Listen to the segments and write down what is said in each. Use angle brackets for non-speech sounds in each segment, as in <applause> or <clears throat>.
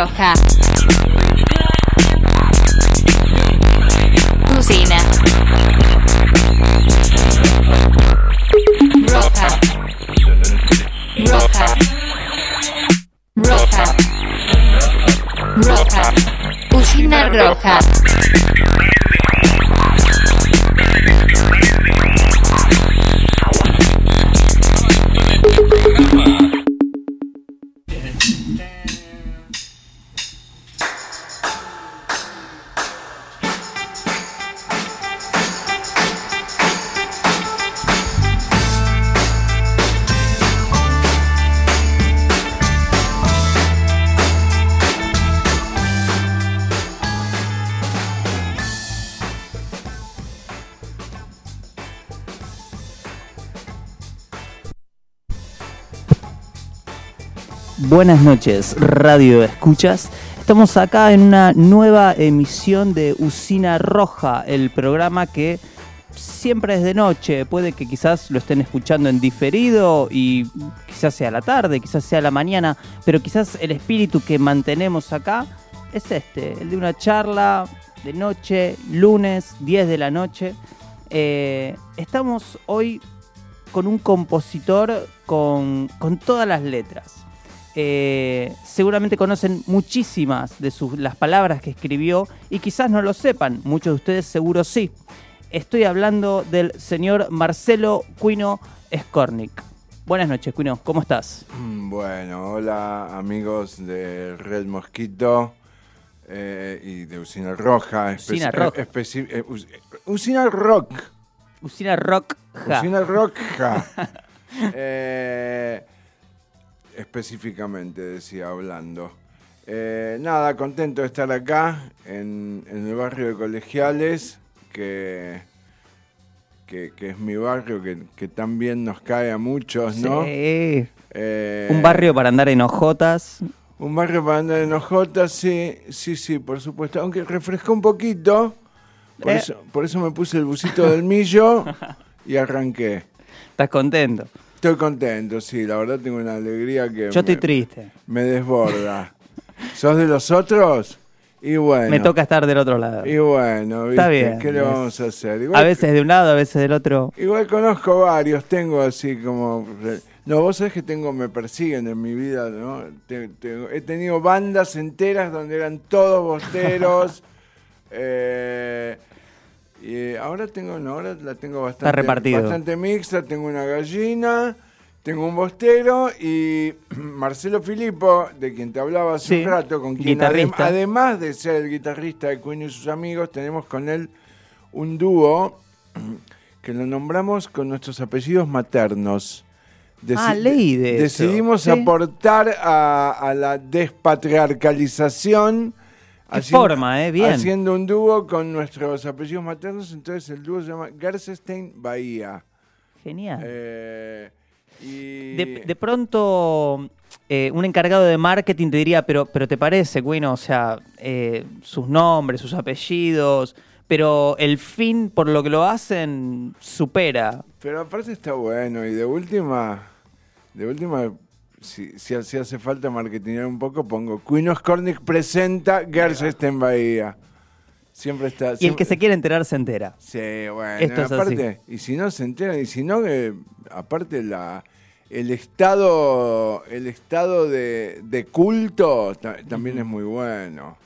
roja. Buenas noches, Radio Escuchas. Estamos acá en una nueva emisión de Usina Roja, el programa que siempre es de noche. Puede que quizás lo estén escuchando en diferido y quizás sea la tarde, quizás sea la mañana, pero quizás el espíritu que mantenemos acá es este, el de una charla de noche, lunes, 10 de la noche. Eh, estamos hoy con un compositor con, con todas las letras. Eh, seguramente conocen muchísimas de sus, las palabras que escribió y quizás no lo sepan, muchos de ustedes seguro sí. Estoy hablando del señor Marcelo Cuino Skornik. Buenas noches, Cuino, ¿cómo estás? Mm, Bueno, hola amigos de Red Mosquito eh, y de Usina Roja. espe- Usina Rock. eh, eh, us- Usina Rock. Usina Rock. Ja. Usina Roja. <laughs> Eh, específicamente, decía, hablando. Eh, nada, contento de estar acá en, en el barrio de Colegiales, que, que, que es mi barrio, que, bien nos cae a muchos, ¿no? Sí. Eh, Un barrio para andar en hojotas. Un barrio para andar en hojotas, sí, sí, sí, por supuesto. Aunque refrescó un poquito, por, Eh. eso, por eso me puse el busito del millo <laughs> y arranqué. ¿Estás contento? Estoy contento, sí, la verdad tengo una alegría que Yo estoy triste. me desborda. ¿Sos de los otros? Y bueno. Me toca estar del otro lado. Y bueno, Está bien, ¿qué le vamos a hacer? Igual, A veces de un lado, a veces del otro. igual conozco varios, tengo así como... No, vos sabés que tengo, me persiguen en mi vida, ¿no? Te- te- he tenido bandas enteras donde eran todos bosteros. <laughs> eh, y ahora tengo, no, ahora la tengo bastante, repartido. bastante mixta, tengo una gallina, tengo un bostero y <clears throat> Marcelo Filippo, de quien te hablaba hace Sí, un rato, con quien adem- además de ser el guitarrista de Queen y sus amigos, tenemos con él un dúo <clears throat> que lo nombramos con nuestros apellidos maternos. Ah, de eso. Decidimos aportar a, a la despatriarcalización. Qué forma, eh, bien. Haciendo un dúo con nuestros apellidos maternos, entonces el dúo se llama Gerstein Bahía. Genial. Eh, y De, de pronto, eh, un encargado de marketing te diría, pero, pero ¿te parece, bueno, o sea, eh, sus nombres, sus apellidos, pero el fin por lo que lo hacen supera. Pero aparte está bueno y de última, de última, si, si, si hace falta marketinear un poco, pongo Queen Skornik presenta Gerstein Bahía. Siempre está. Y el que se quiere enterar se entera. Sí, bueno, Esto es aparte, y si no se enteran, y si no, eh, aparte la el estado, el estado de, de culto ta- también es muy bueno.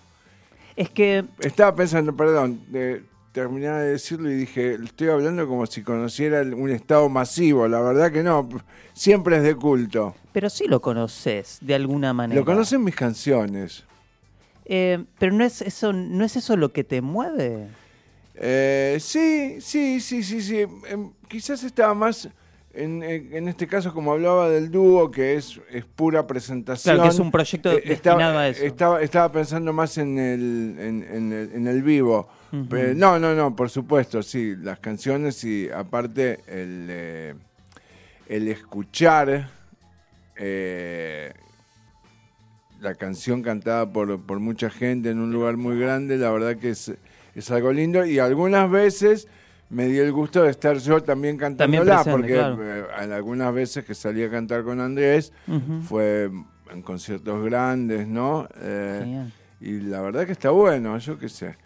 Es que, Estaba pensando, perdón, de, terminaba de decirlo y dije, estoy hablando como si conociera un estado masivo, la verdad que no, siempre es de culto. pero sí lo conoces de alguna manera. Lo conocen mis canciones. Eh, pero no es eso, no es eso lo que te mueve. Eh, sí, sí, sí, sí, sí. Em, quizás estaba más, en, en- este caso, como hablaba del dúo, que es, es pura presentación. Claro, que es un proyecto Eh, destinado a eso. Estaba, estaba pensando más en el, en, en el, en el vivo. Pero no, no, no, por supuesto, sí. Las canciones y aparte el, eh, el escuchar eh, la canción cantada por, por mucha gente en un lugar muy grande, la verdad que es, es algo lindo y algunas veces me di el gusto de estar yo también cantándola, presente, porque claro. eh, algunas veces que salí a cantar con Andrés fue en conciertos grandes, ¿no? Eh, y la verdad que está bueno, yo qué sé.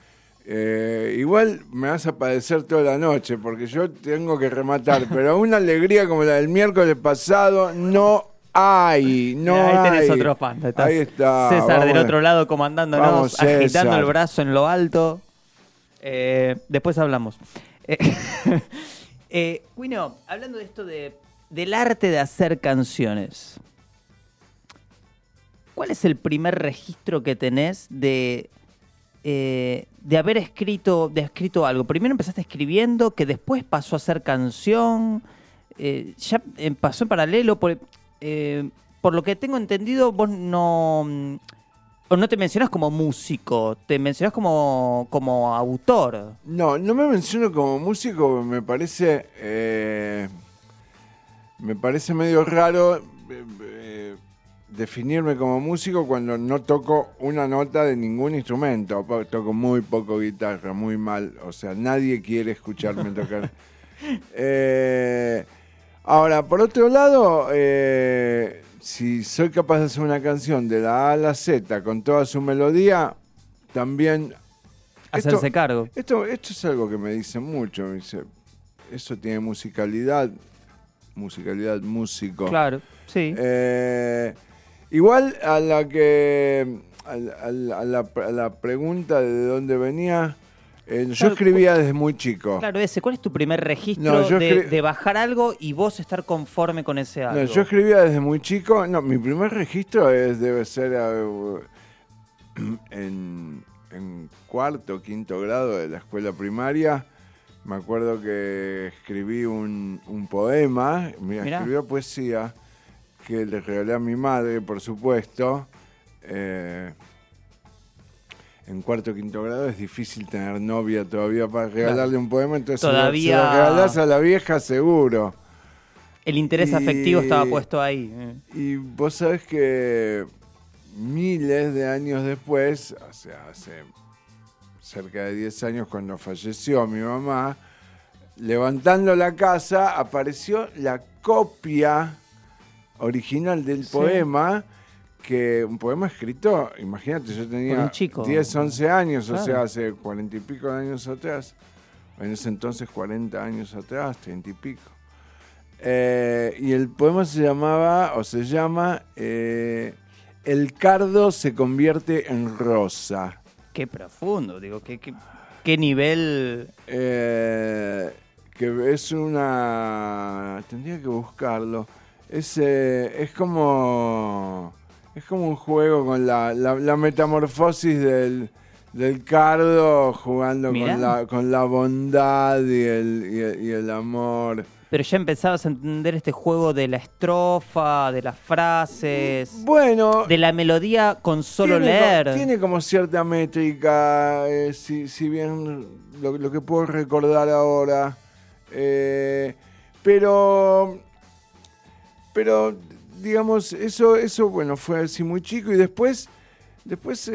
Eh, igual me vas a padecer toda la noche porque yo tengo que rematar, <laughs> pero una alegría como la del miércoles pasado no hay, no ahí tenés hay. otro fan. Estás Ahí está. César del otro lado comandándonos, Vamos, agitando el brazo en lo alto. Eh, después hablamos. Eh, <laughs> eh, Guino, hablando de esto de, del arte de hacer canciones, ¿cuál es el primer registro que tenés de, eh, de haber escrito, de escrito algo? Primero empezaste escribiendo, que después pasó a ser canción, eh, ya eh, pasó en paralelo. Por, por lo que tengo entendido, vos no, mm, no te mencionas como músico, te mencionas como, como autor. No, no me menciono como músico, me parece. me parece medio raro definirme como músico cuando no toco una nota de ningún instrumento. Toco muy poco guitarra, muy mal. O sea, nadie quiere escucharme tocar. <laughs> Eh, ahora, por otro lado, eh, si soy capaz de hacer una canción de la A a la Z con toda su melodía, también Hacerse Esto- cargo. esto, esto es algo que me dicen mucho. Me dice, eso tiene musicalidad. Musicalidad, músico. Claro, sí. Eh, igual a la que. A, a la, a la pregunta de dónde venía. eh, yo Claro, escribía desde muy chico. Claro, ese. ¿Cuál es tu primer registro No, de, bajar algo y vos estar conforme con ese algo? No, yo escribía desde muy chico. No, mi primer registro es, debe ser eh, en, en cuarto, quinto grado de la escuela primaria. Me acuerdo que escribí un, un poema, mira, escribió poesía, que le regalé a mi madre, por supuesto. Eh, en cuarto quinto grado es difícil tener novia todavía para regalarle un poema, entonces Todavía- se lo regalás a la vieja seguro. El interés Y- afectivo estaba puesto ahí. eh. Y vos sabés que miles de años después, o sea, hace cerca de 10 años cuando falleció mi mamá, levantando la casa apareció la copia original del Sí. poema, que un poema escrito, imagínate, yo tenía un chico. 10, 11 años, o sea, hace 40 y pico de años atrás, en ese entonces 40 años atrás, 30 y pico. Eh, y el poema se llamaba, o se llama, eh, El cardo se convierte en rosa. Qué profundo, digo, qué, qué, qué nivel. Eh, que es una... Tendría que buscarlo. Es, eh, es como... Es como un juego con la, la- la metamorfosis del, del cardo jugando Mirá. con la, con la bondad y el, y el- y el amor. Pero ya empezabas a entender este juego de la estrofa, de las frases, Bueno, de la melodía con solo tiene, leer. Tiene como cierta métrica, eh, si, si bien lo, lo que puedo recordar ahora. eh, pero, pero, digamos, eso, eso, bueno, fue así muy chico y después, después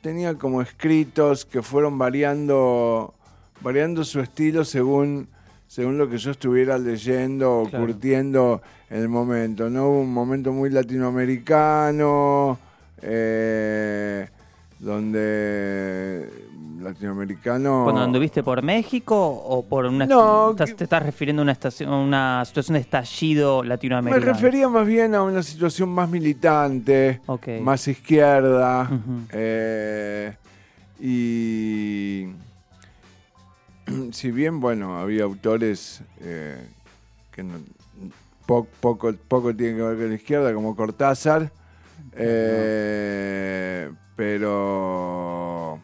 tenía como escritos que fueron variando, variando su estilo según, según lo que yo estuviera leyendo o Claro. curtiendo en el momento. ¿no? Hubo un momento muy latinoamericano, eh, donde latinoamericano... Cuando anduviste por México o por una No, estás- te estás refiriendo a una estación, una situación de estallido Me latinoamericano. refería más bien a una situación más militante, más izquierda. Eh, y <clears throat> si bien, bueno, había autores eh, que no- po- poco, poco tienen que ver con la izquierda, como Cortázar, eh, pero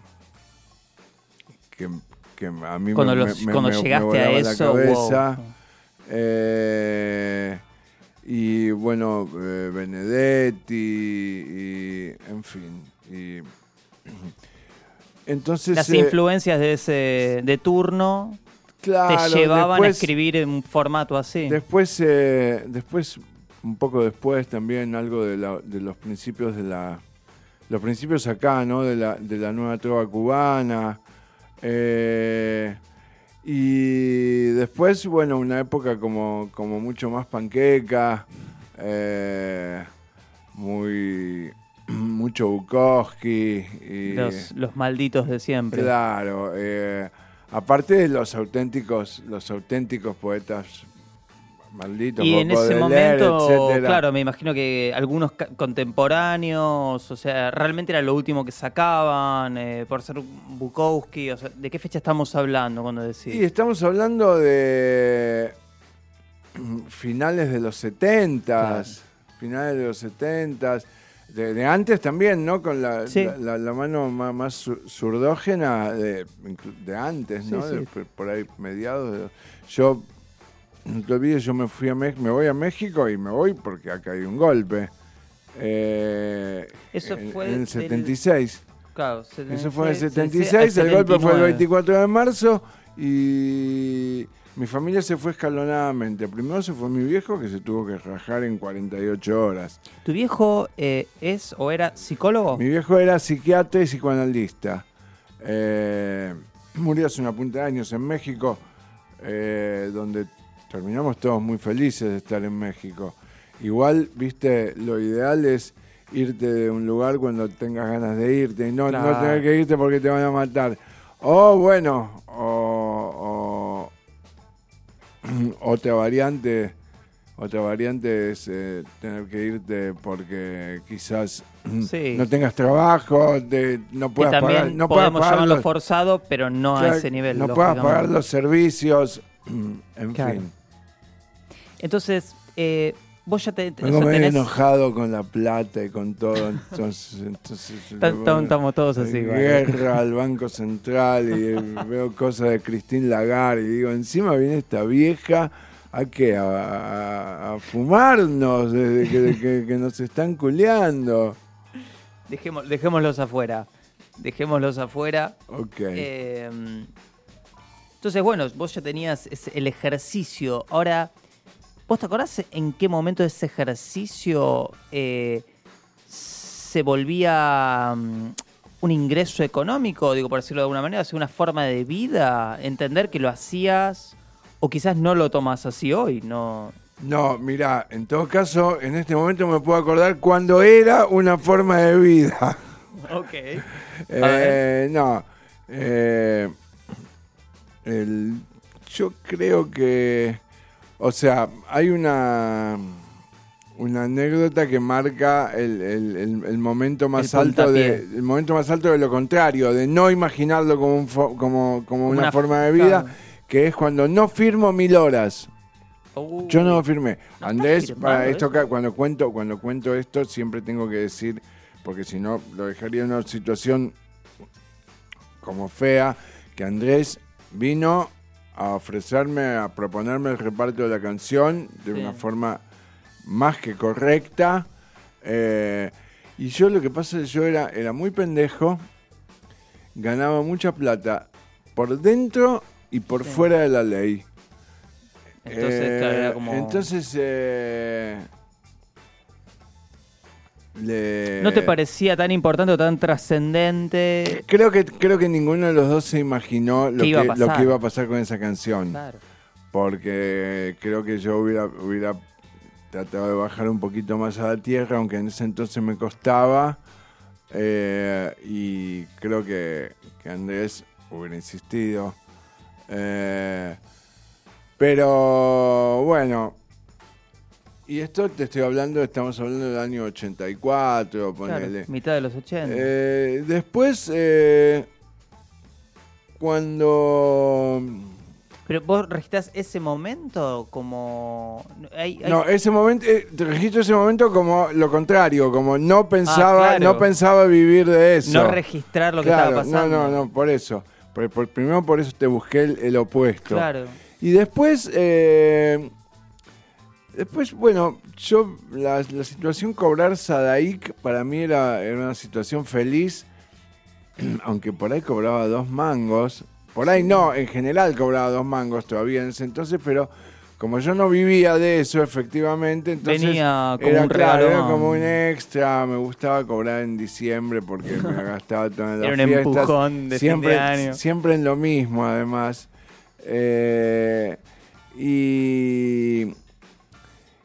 que, que a mí Cuando, me, los- me- cuando me- me llegaste a volaba la eso, cabeza. wow. Eh, y bueno, eh, Benedetti, y, en fin. Y, <clears throat> entonces, las eh, influencias de ese de turno claro, te llevaban después, a escribir en un formato así. Después, después, un poco después también algo de, la- de los principios de la, los principios acá, ¿no? De la, de la nueva trova cubana. Eh, y después, bueno, una época como, como mucho más panqueca, eh, muy <clears throat> mucho Bukowski. Y, Los, los malditos de siempre. Claro, eh, aparte de los auténticos, los auténticos poetas malditos. Y en ese momento, etcétera. claro, me imagino que algunos contemporáneos, o sea, realmente era lo último que sacaban, eh, por ser Bukowski, o sea, ¿de qué fecha estamos hablando cuando decís? Sí, estamos hablando de <clears throat> finales de los 70 finales de los 70 de, de antes también, ¿no? Con la, Sí. la, la- la mano más, más sur- surdógena de, de antes, ¿no? Sí, sí. De- por- ahí, mediados. Yo, no te olvides, yo me fui a México, me voy a México y me voy porque acá hay un golpe. Eh, Eso fue en el del- 76. Claro, Eso fue en el 76, 76, el golpe fue el 79. 24 de marzo y mi familia se fue escalonadamente. Primero se fue mi viejo que se tuvo que rajar en 48 horas. ¿Tu viejo eh, es o era psicólogo? Mi viejo era psiquiatra y psicoanalista. Eh, murió hace una punta de años en México, donde terminamos todos muy felices de estar en México. Igual, viste, lo ideal es irte de un lugar cuando tengas ganas de irte y no, tener que irte porque te van a matar. O bueno, o, o- <clears throat> otra variante, otra variante es eh, tener que irte porque quizás <clears throat> Sí. no tengas trabajo, te- no que puedas también pagar, no podemos pagar llamarlo los- forzado, pero no a ese nivel. no puedas pagar los servicios, <clears throat> en Claro. fin. Entonces, eh, vos ya te... Vengo tenés- enojado con la plata y con todo, entonces, entonces <laughs> Estamos todos así. guerra al Banco Central y <laughs> veo cosas de Christine Lagarde y digo, encima viene esta vieja a qué, a, a- a fumarnos, desde que, que- que nos están culeando. Dejemos, dejémoslos afuera. Dejémoslos afuera. Ok. Eh, entonces, bueno, vos ya tenías el ejercicio. Ahora, ¿vos te acordás en qué momento ese ejercicio eh, se volvía mm, un ingreso económico? Digo, por decirlo de alguna manera, o sea, una forma de vida. Entender que lo hacías, o quizás no lo tomas así hoy, no. No, mira, en todo caso, en este momento me puedo acordar cuando era una forma de vida. <laughs> Ok. Eh, no, eh, el- yo creo que, o sea, hay una una anécdota que marca el, el- el- el momento más alto de el momento más alto de lo contrario, de no imaginarlo como un fo- como, como una, Una forma de vida, claro. que es cuando no firmo mil horas. Uh, Yo no lo firmé. No Andrés, para esto que- cuando cuento, cuando cuento esto, siempre tengo que decir, porque si no lo dejaría en una situación como fea, que Andrés vino a ofrecerme, a proponerme el reparto de la canción de Sí. una forma más que correcta. eh, y yo lo que pasa es que yo era, era muy pendejo, ganaba mucha plata por dentro y por Sí. fuera de la ley. Entonces, Eh, como. Entonces, eh, le- ¿No te parecía tan importante o tan trascendente? Creo que, creo que ninguno de los dos se imaginó lo ¿Qué iba a que, lo pasar? que iba a pasar con esa canción. Claro. Porque creo que yo hubiera, hubiera tratado de bajar un poquito más a la tierra, aunque en ese entonces me costaba. eh, y creo que, que Andrés hubiera insistido. Eh, pero bueno, y esto te estoy hablando, estamos hablando del año 84, Claro, ponele. mitad de los 80. Eh, después, eh, cuando... Pero vos registrás ese momento como. hay- hay- No, ese momento, eh, te registro ese momento como lo contrario, como no pensaba, Ah, claro. no pensaba vivir de eso. no registrar lo que Claro, estaba pasando. No, no, no, por eso. Por, por- primero por eso te busqué el, el opuesto. Claro. Y después, eh, después, bueno, yo, la, la situación cobrar Sadaik para mí era, era una situación feliz, <clears throat> aunque por ahí cobraba dos mangos. Por ahí no, en general cobraba dos mangos todavía en ese entonces, pero como yo no vivía de eso efectivamente, entonces Venía como era, un claro, regalo. era como un extra, me gustaba cobrar en diciembre porque me <laughs> gastaba todo en las Era un fiestas. empujón de fin siempre, de año. Siempre en lo mismo, además. Eh, y,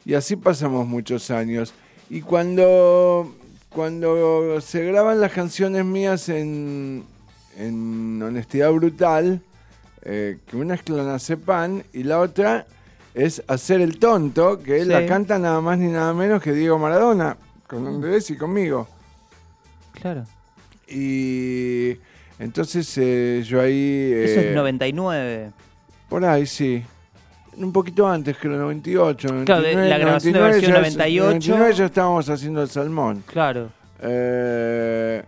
y así pasamos muchos años. Y cuando, cuando se graban las canciones mías en, en Honestidad Brutal, eh, que una es Clonazepam y la otra es Hacer el Tonto, que él Sí. la canta nada más ni nada menos que Diego Maradona, con Andrés y conmigo. Claro. Y entonces eh, yo ahí... Eso eh, es 99. Por ahí, sí. Un poquito antes, creo, 98. Claro, de- 99, la grabación de versión ya- 98. 99 ya estábamos haciendo el salmón. Claro. Eh,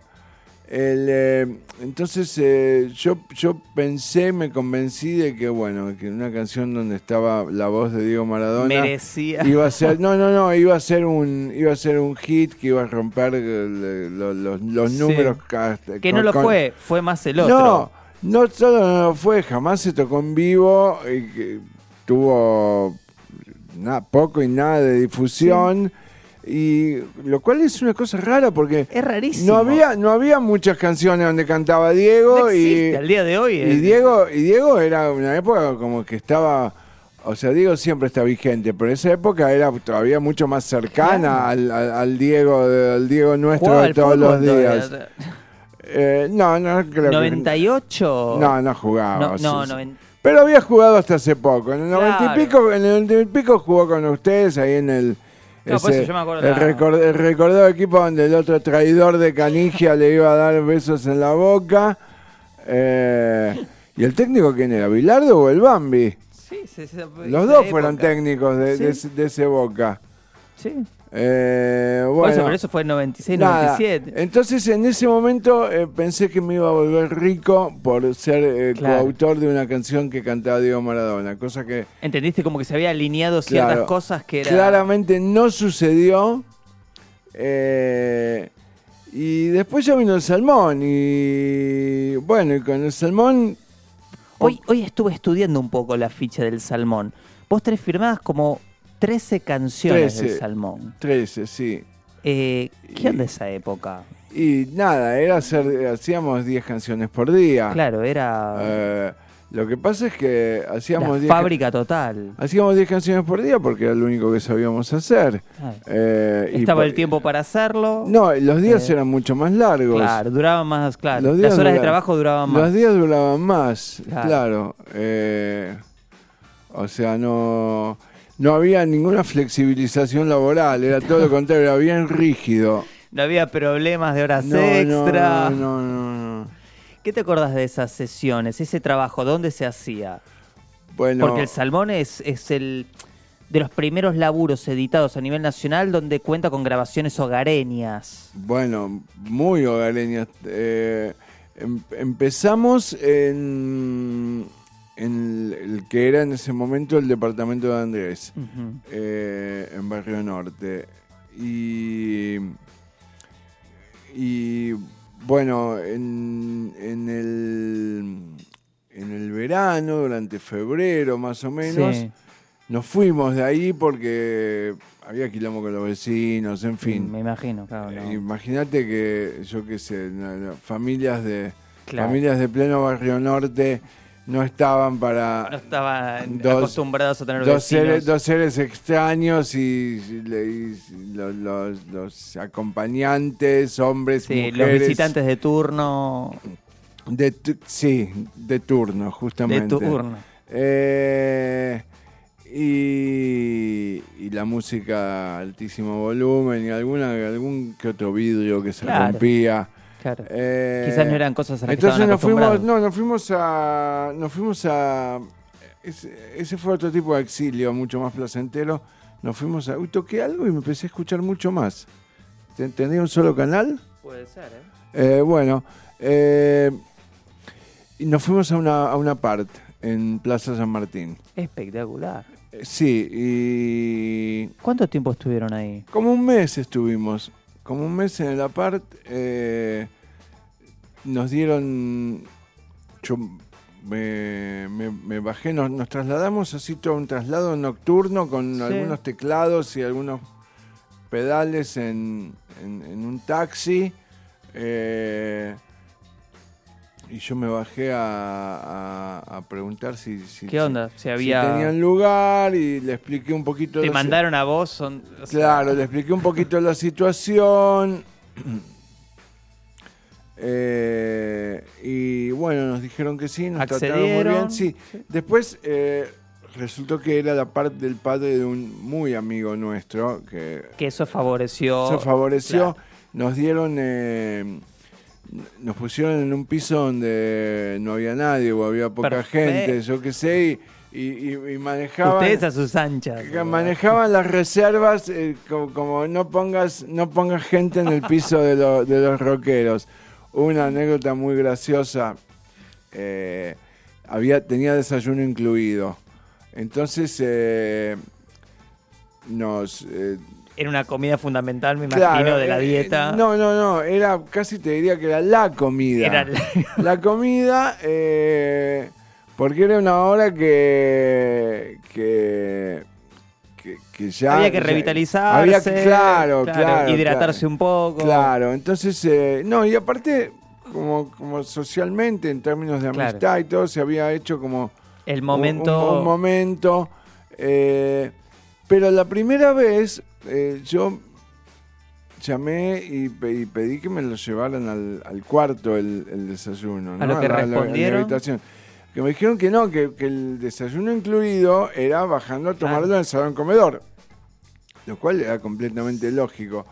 el, eh, entonces eh, yo, yo pensé, me convencí de que, bueno, que una canción donde estaba la voz de Diego Maradona Merecía. iba a ser, <laughs> no, no, no, iba a ser un, iba a ser un hit que iba a romper lo- los, los Sí. números. Que con- no lo fue, fue más el otro. no, no solo no lo fue, jamás se tocó en vivo, y que tuvo poco y nada de difusión. Y lo cual es una cosa rara porque. No había, no había muchas canciones donde cantaba Diego. Y al día de hoy. Diego, y Diego era una época como que estaba. O sea, Diego siempre está vigente, pero esa época era todavía mucho más cercana al, Diego al Diego nuestro de todos los días. Eh, no, no creo 98. Que, no, no jugaba. No, no, pero había jugado hasta hace poco. En el noventa Claro. y pico, en el noventa y pico jugó con ustedes ahí en el. No, por eso yo me acuerdo el, la- recor- el recordado equipo donde el otro traidor de Canigia le iba a dar besos en la boca. Eh, ¿Y el técnico quién era? ¿Bilardo o el Bambi? Sí, sí, sí, Los esa dos fueron época. técnicos de, Sí. de ese- de ese boca. Sí. Eh, Por bueno, eso, pero eso fue en 96, Nada. 97. Entonces en ese momento eh, pensé que me iba a volver rico por ser eh, Claro. coautor de una canción que cantaba Diego Maradona, cosa que Entendiste como que se había alineado ciertas Claro. cosas que era. claramente no sucedió. Eh, y después ya vino el salmón y bueno, y con el salmón Hoy, hoy estuve estudiando un poco la ficha del Salmón. Vos tenés firmadas como 13 canciones 13. del Salmón. 13, sí. Eh, ¿Qué Y- onda esa época? Y nada, era hacer, hacíamos 10 canciones por día. Claro, era Eh, lo que pasa es que hacíamos la 10 fábrica total. Hacíamos 10 canciones por día porque era lo único que sabíamos hacer. Claro. Eh, Estaba el tiempo para hacerlo. No, los días Eh, eran mucho más largos. Claro, duraban más, claro. Los días Las horas de trabajo duraban más. Los días duraban más, Claro. claro. Eh, o sea, no, no había ninguna flexibilización laboral, era todo lo <laughs> contrario, era bien rígido. No había problemas de horas No, extra. No, no, no, no. ¿Qué te acordás de esas sesiones, ese trabajo? ¿Dónde se hacía? Bueno, Porque el Salmón es, es el de los primeros laburos editados a nivel nacional donde cuenta con grabaciones hogareñas. bueno, muy hogareñas. Eh, em- empezamos en, en el, el que era en ese momento el departamento de Andrés. Eh, en Barrio Norte. Y, y bueno, en, en, el, en el verano, durante febrero más o menos, Sí. nos fuimos de ahí porque había quilombo con los vecinos, en fin. Me imagino, claro. no. Eh, Imagínate que, yo qué sé, familias de Claro. familias de pleno Barrio Norte no estaban para No estaban Dos- acostumbrados a tener dos vecinos. seres, dos seres extraños y, y le- y los, los- los acompañantes, hombres, Sí, los mujeres. visitantes de turno. De tu- sí, de turno, De justamente. turno. Eh, y, y la música a altísimo volumen y alguna, algún que otro vidrio que se Claro. rompía. Claro. Eh, Quizás no eran cosas a las que entonces nos fuimos, no, nos fuimos a, nos fuimos a, ese, ese fue otro tipo de exilio, mucho más placentero. Nos fuimos a, uy, toqué algo y me empecé a escuchar mucho más. ¿Te- ¿Tenía un solo canal? Puede ser, ¿eh? Eh, bueno, eh, y nos fuimos a una, a una part en Plaza San Martín. Espectacular. Eh, sí, y ¿Cuánto tiempo estuvieron ahí? como un mes estuvimos, como un mes en el apart. eh, nos dieron, yo me, me- me bajé, nos, nos trasladamos así todo un traslado nocturno con Sí. algunos teclados y algunos pedales en, en- en un taxi. eh, y yo me bajé a, a- a preguntar si, si- ¿Qué onda? Si si había... tenían lugar y le expliqué un poquito te la- mandaron a vos, son... o sea, Claro, le expliqué un poquito la situación. <clears throat> Eh, y bueno, nos dijeron que sí, nos trataron muy Accedieron. bien. Sí. Después eh, resultó que era la parte del padre de un muy amigo nuestro que Que eso favoreció... se favoreció. claro. Nos dieron, eh, nos pusieron en un piso donde no había nadie o había poca Perfecto. gente, yo qué sé, y, y- y- y manejaban. Ustedes a sus anchas. Manejaban las reservas eh, como, como no pongas no pongas gente en el piso de, lo- de los rockeros. Una anécdota muy graciosa. eh, había tenía desayuno incluido. Entonces eh, nos Era una comida fundamental, me imagino, claro, de la eh, dieta. no, no, no. Era casi te diría que era la comida. Era la- <laughs> La comida, eh, porque era una hora que, que, que, que ya... Había que revitalizarse. Había que, claro, claro. Hidratarse claro. un poco. Claro, entonces, eh, no, y aparte, como, como socialmente, en términos de Claro. amistad y todo, se había hecho como El un- momento... Un, un momento. eh, pero la primera vez eh, yo llamé y, pe- y pedí que me lo llevaran al, al cuarto el, el desayuno. ¿A ¿no? lo que la- la- en la habitación. Que me dijeron que no, que, que el desayuno incluido era bajando a tomarlo en el salón comedor. Lo cual era completamente lógico.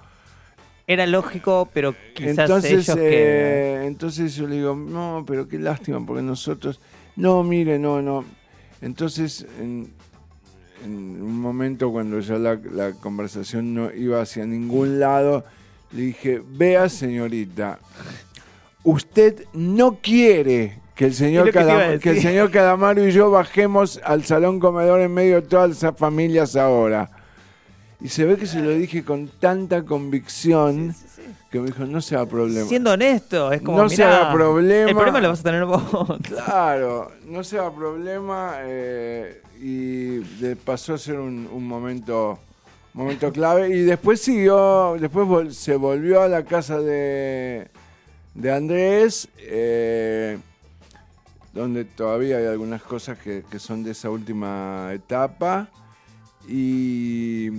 Era lógico, pero quizás Entonces, ellos que... eh, entonces yo le digo, no, pero qué lástima, porque nosotros, no, mire, no, no. Entonces, en, en un momento cuando ya la, la conversación no iba hacia ningún lado, le dije, vea señorita, usted no quiere que el señor, que el señor Cadamaro y yo bajemos al salón comedor en medio de todas esas familias ahora. Y se ve que se lo dije con tanta convicción que me dijo, no se haga problema. Siendo honesto, es como, No se mirá, haga problema. El problema lo vas a tener vos. <laughs> Claro, no se haga problema eh, y pasó a ser un, un momento momento clave y después siguió, después vol- se volvió a la casa de, de Andrés, eh, donde todavía hay algunas cosas que, que son de esa última etapa y,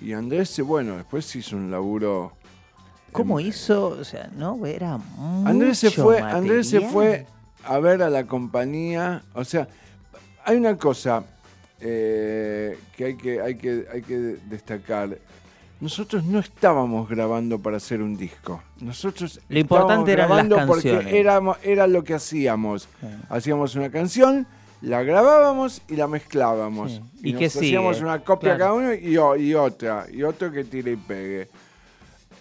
y Andrés, bueno, después hizo un laburo. ¿Cómo en- hizo? O sea, no, era mucho Andrés se fue, Andrés se fue a ver a la compañía. O sea, hay una cosa eh, que, hay que, hay, que hay que destacar. Nosotros no estábamos grabando para hacer un disco. Nosotros Lo importante las grabando porque canciones. éramos, era lo que hacíamos. Hacíamos una canción, la grabábamos y la mezclábamos. Sí. Y, ¿Y nos hacíamos una copia Claro. cada uno y, y otra. Y otro que tire y pegue.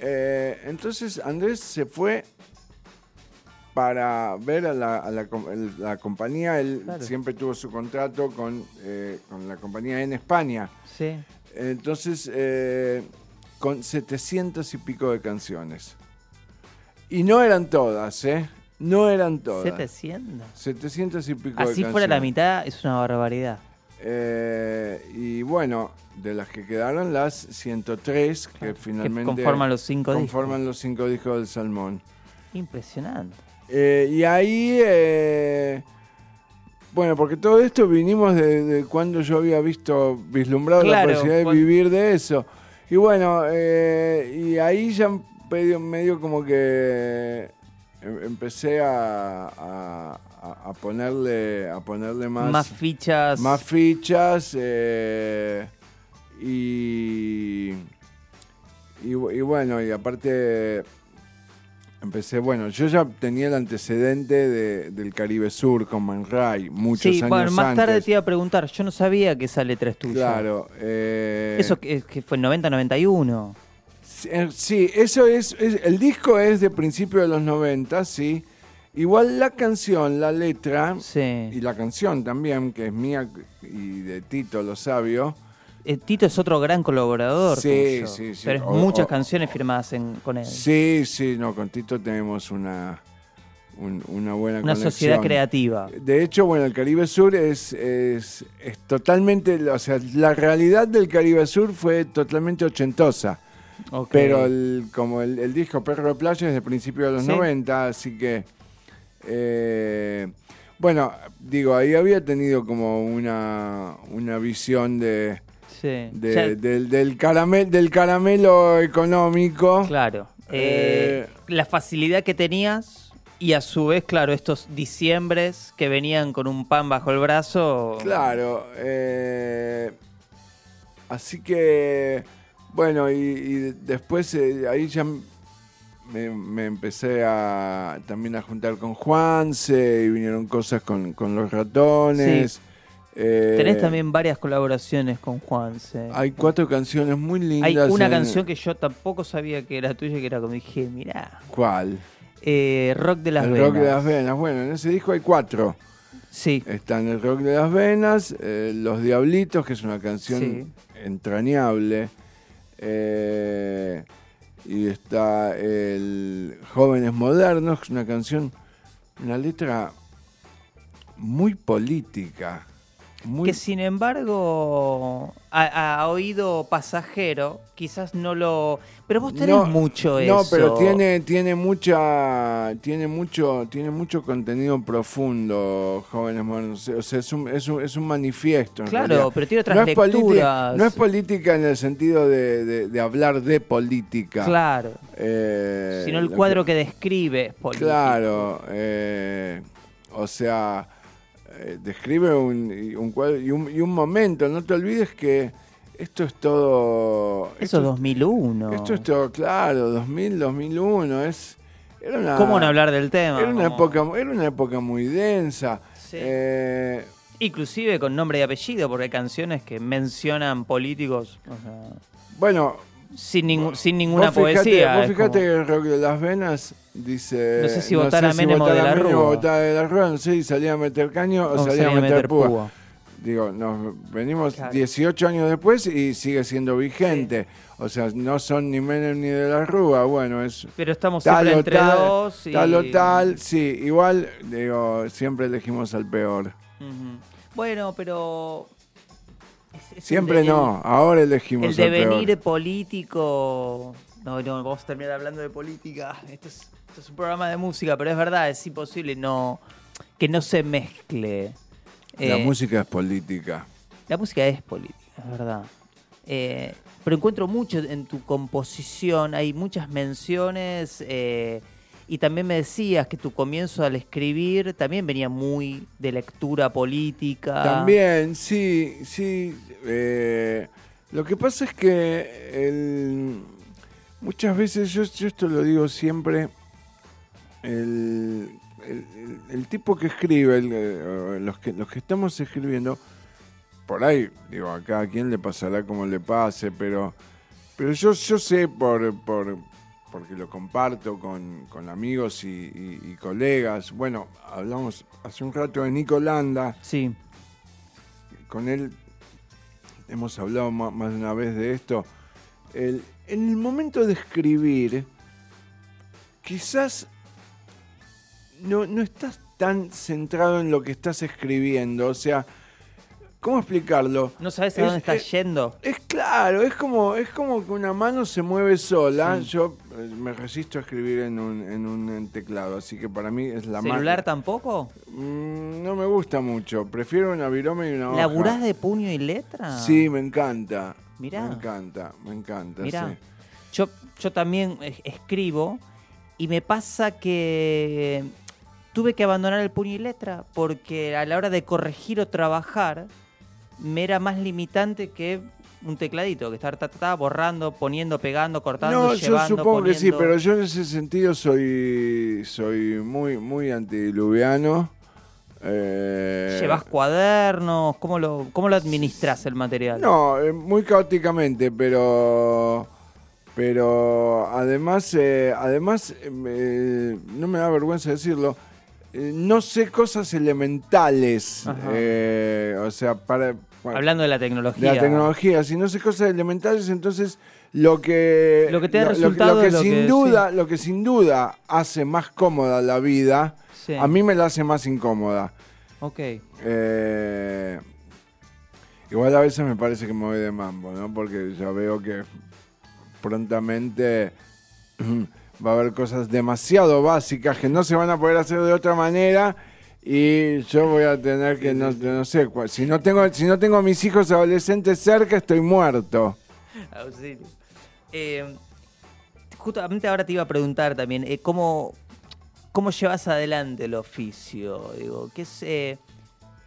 Eh, entonces Andrés se fue para ver a la, a la com- el- la compañía. Él Claro. siempre tuvo su contrato con, eh, con la compañía en España. Sí. Entonces, eh, con 700 y pico de canciones. Y no eran todas, ¿eh? No eran todas. 700. 700 y pico de Así canciones. fuera la mitad, es una barbaridad. Eh, y bueno, de las que quedaron, las 103 que finalmente que conforman los cinco conforman los cinco discos del Salmón. discos. Impresionante. Eh, y ahí, eh, bueno, porque todo esto vinimos de, de cuando yo había visto, vislumbrado Claro, la posibilidad de vivir de eso. Y bueno, y ahí ya medio, medio como que em- empecé a, a- a- a ponerle, a ponerle más, Más fichas. más fichas eh, y, y, bu- y bueno, y aparte empecé, bueno, yo ya tenía el antecedente de- del Caribe Sur con Man Ray muchos sí, años bueno, más antes. tarde te iba a preguntar. Yo no sabía que esa letra es tuya. Claro. eh, Eso que, que fue en 90-91. Sí, eh, Sí, eso es, es- El disco es de principio de los 90, sí. Igual la canción, la letra Sí. y la canción también, que es mía y de Tito Lo Sabio. Eh, Tito es otro gran colaborador. Sí, tuyo, sí, sí. Pero es O- muchas o- canciones firmadas en- con él. Sí, sí, no, con Tito tenemos una, un- una buena Una conexión. sociedad creativa. De hecho, bueno, el Caribe Sur es, es, es totalmente, o sea, la realidad del Caribe Sur fue totalmente ochentosa. Ok. Pero el, como el, el disco Perro de Playa es de principio de los Sí. 90, así que Eh, bueno, digo, ahí había tenido como una, una visión de, Sí. de- Ya- del, del, caramel, del caramelo económico. Claro. Eh, Eh, la facilidad que tenías y a su vez, claro, estos diciembres que venían con un pan bajo el brazo. Claro. eh, así que, bueno, y, y después eh, ahí ya me, me empecé a también a juntar con Juanse y vinieron cosas con, con los ratones. eh, Tenés también varias colaboraciones con Juanse. Hay cuatro canciones muy lindas. Hay una en- canción que yo tampoco sabía que era tuya, que era como dije, mirá, ¿Cuál? eh, Rock de las el Venas. rock de las venas. Bueno, en ese disco hay cuatro. Sí, Están el rock de las venas, eh, Los Diablitos, que es una canción Sí. entrañable. eh, y está el Jóvenes Modernos, una canción, una letra muy política. Muy, que sin embargo, a, a oído pasajero, quizás no lo... Pero vos tenés No, mucho no, eso. pero tiene, tiene mucha, tiene mucho, tiene mucho contenido profundo, jóvenes modernos. O sea, es un, es un, es un manifiesto. Claro, realidad. pero tiene otras no es, política, lecturas. no es política en el sentido de, de- de hablar de política. Claro, Eh, sino el cuadro que, describe es político. Claro, eh, o sea, eh, describe un, un cuadro y un, y un momento. No te olvides que esto es todo. Eso esto, es 2001. esto es todo, claro, 2000, 2001. Es, era una, ¿Cómo no hablar del tema? Era una, época, era una época muy densa. Sí. Eh, Inclusive con nombre y apellido, porque hay canciones que mencionan políticos o sea, bueno, sin, ningún- sin ninguna vos fijate, poesía. vos como- que el rock de las venas dice. No sé si votar a Menem o votar de la o Rúa. votar de la Rúa, no sé si salía a meter caño o o salía, a meter, púa. púa. Digo, nos venimos Claro. 18 años después y sigue siendo vigente. O sea, no son ni Menem ni de la Rúa. Bueno, es Pero estamos tal siempre o entre tal, dos. Y... tal o tal. Sí, igual, digo, siempre elegimos al peor. Bueno, pero. <laughs> el Siempre no, ahora elegimos El peor. devenir político. No, no, vamos a terminar hablando de política. Esto es, esto es un programa de música, pero es verdad, es imposible no que no se mezcle. La Eh, música es política. La música es política, es verdad. Eh, pero encuentro mucho en tu composición, hay muchas menciones eh, y también me decías que tu comienzo al escribir también venía muy de lectura política. También, sí, sí. Eh, lo que pasa es que el- muchas veces, yo, yo esto lo digo siempre, el, el- tipo que escribe, eh, los, que, los que estamos escribiendo, por ahí, digo, a cada quien le pasará como le pase, pero, pero yo, yo sé por, por, porque lo comparto con, con amigos y, y- y colegas. Bueno, hablamos hace un rato de Nico Landa Sí, con él hemos hablado más de una vez de esto. En el momento de escribir, quizás no, no estás tan centrado en lo que estás escribiendo. O sea, ¿cómo explicarlo? no sabes a dónde estás es- yendo. Es claro, es como, es como que una mano se mueve sola. Sí. Yo eh, me resisto a escribir en un, en un teclado, así que para mí es la mano. ¿Celular tampoco? Mm, no me gusta mucho. Prefiero una virome y una hoja. ¿Laburás de puño y letra? Sí, me encanta. Mirá. Me encanta, me encanta. Mirá, sí. yo, yo también es- escribo y me pasa que tuve que abandonar el puño y letra porque a la hora de corregir o trabajar me era más limitante que un tecladito, que estar ta, ta, ta, borrando, poniendo, pegando, cortando, No, yo llevando, supongo que sí, pero yo en ese sentido soy soy muy muy antidiluviano. Eh, ¿Llevas cuadernos? ¿Cómo lo, cómo lo administras el material? No, eh, muy caóticamente, pero pero además eh, además eh, no me da vergüenza decirlo. Eh, no sé cosas elementales, eh, o sea, para, Hablando de la de tecnología. la tecnología, si no sé cosas elementales, entonces lo que Lo que te da lo, resultado lo que sin que- duda, lo que sin duda hace más cómoda la vida, Sí. a mí me la hace más incómoda. Ok. Eh, igual a veces me parece que me voy de mambo, ¿no? Porque ya veo que prontamente <clears throat> va a haber cosas demasiado básicas que no se van a poder hacer de otra manera y yo voy a tener que no, no sé, si no tengo si no tengo a mis hijos adolescentes cerca estoy muerto. <laughs> Auxilio. Eh, justamente ahora te iba a preguntar también, eh, ¿cómo, ¿cómo llevas adelante el oficio? Digo, ¿qué es, eh,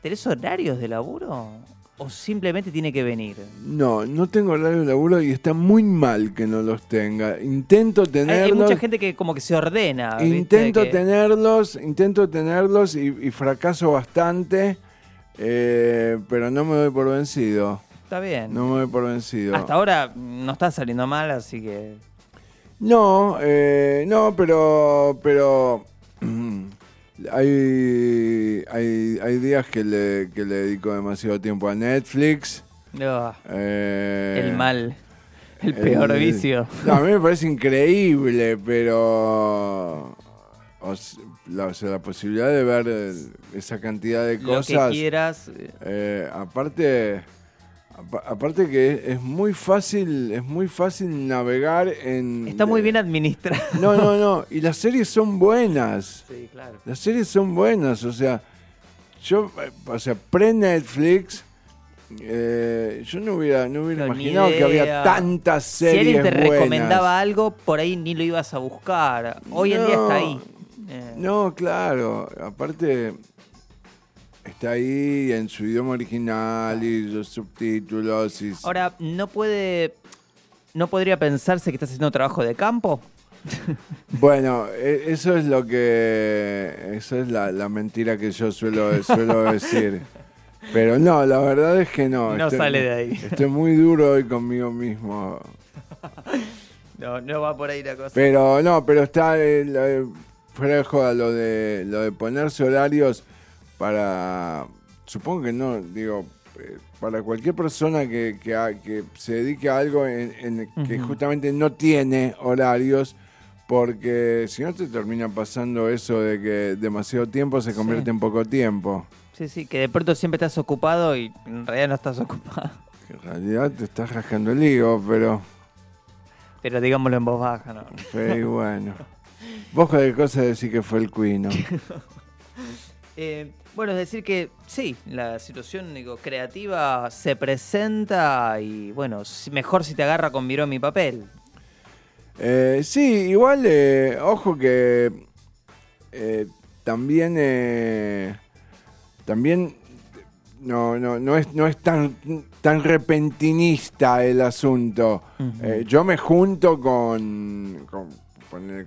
¿Tenés horarios de laburo? ¿O simplemente tiene que venir? No, no tengo horario de laburo y está muy mal que no los tenga. Intento Hay, hay tenerlos. mucha gente que como que se ordena. Intento tenerlos, intento tenerlos y, y fracaso bastante, eh, pero no me doy por vencido. Está bien. No me doy por vencido. Hasta ahora no está saliendo mal, así que... No, eh, no, pero, pero <clears throat> <clears throat> hay, hay, hay días que le, que le dedico demasiado tiempo a Netflix. eh, el mal. El peor el- vicio. No, a mí me parece increíble, pero o s- la, o sea, la posibilidad de ver eh, esa cantidad de Lo que cosas. quieras. eh, aparte, apa- aparte que es muy fácil, es muy fácil navegar en. Está muy bien administrado. No, no, no. Y las series son buenas. Sí, claro. Las series son buenas, o sea, yo, eh, o sea, pre-Netflix, eh, yo no hubiera, no hubiera No, imaginado que había tantas Si series alguien te buenas. recomendaba algo, por ahí ni lo ibas a buscar. Hoy en día está ahí. Eh, No, claro, aparte está ahí en su idioma original y los subtítulos y... Ahora, ¿no puede. ¿No podría pensarse que estás haciendo trabajo de campo? <laughs> Bueno, e- eso es lo que... Eso es la, la mentira que yo suelo, suelo <laughs> decir. Pero no, la verdad es que no. No sale de ahí. Estoy muy duro hoy conmigo mismo. <laughs> No, no va por ahí la cosa. Pero no, pero está eh, lo- fuera de joda lo de lo de ponerse horarios para supongo que no, digo, eh, para cualquier persona que, que, se dedique a algo en, en que justamente no tiene horarios, porque si no te termina pasando eso de que demasiado tiempo se convierte Sí. en poco tiempo. Sí, sí, que de pronto siempre estás ocupado y en realidad no estás <laughs> ocupado. Que en realidad te estás rascando el higo, pero, Pero digámoslo en voz baja, ¿no? y bueno. Vos cualquier cosa decís que fue el cuino. <laughs> Eh, bueno, es decir que sí, la situación digo, creativa se presenta y bueno, mejor si te agarra con miró mi papel. Eh, sí, igual, eh, ojo que eh, también, también no, no, no es, no es tan, tan repentinista el asunto. Yo me junto con, con,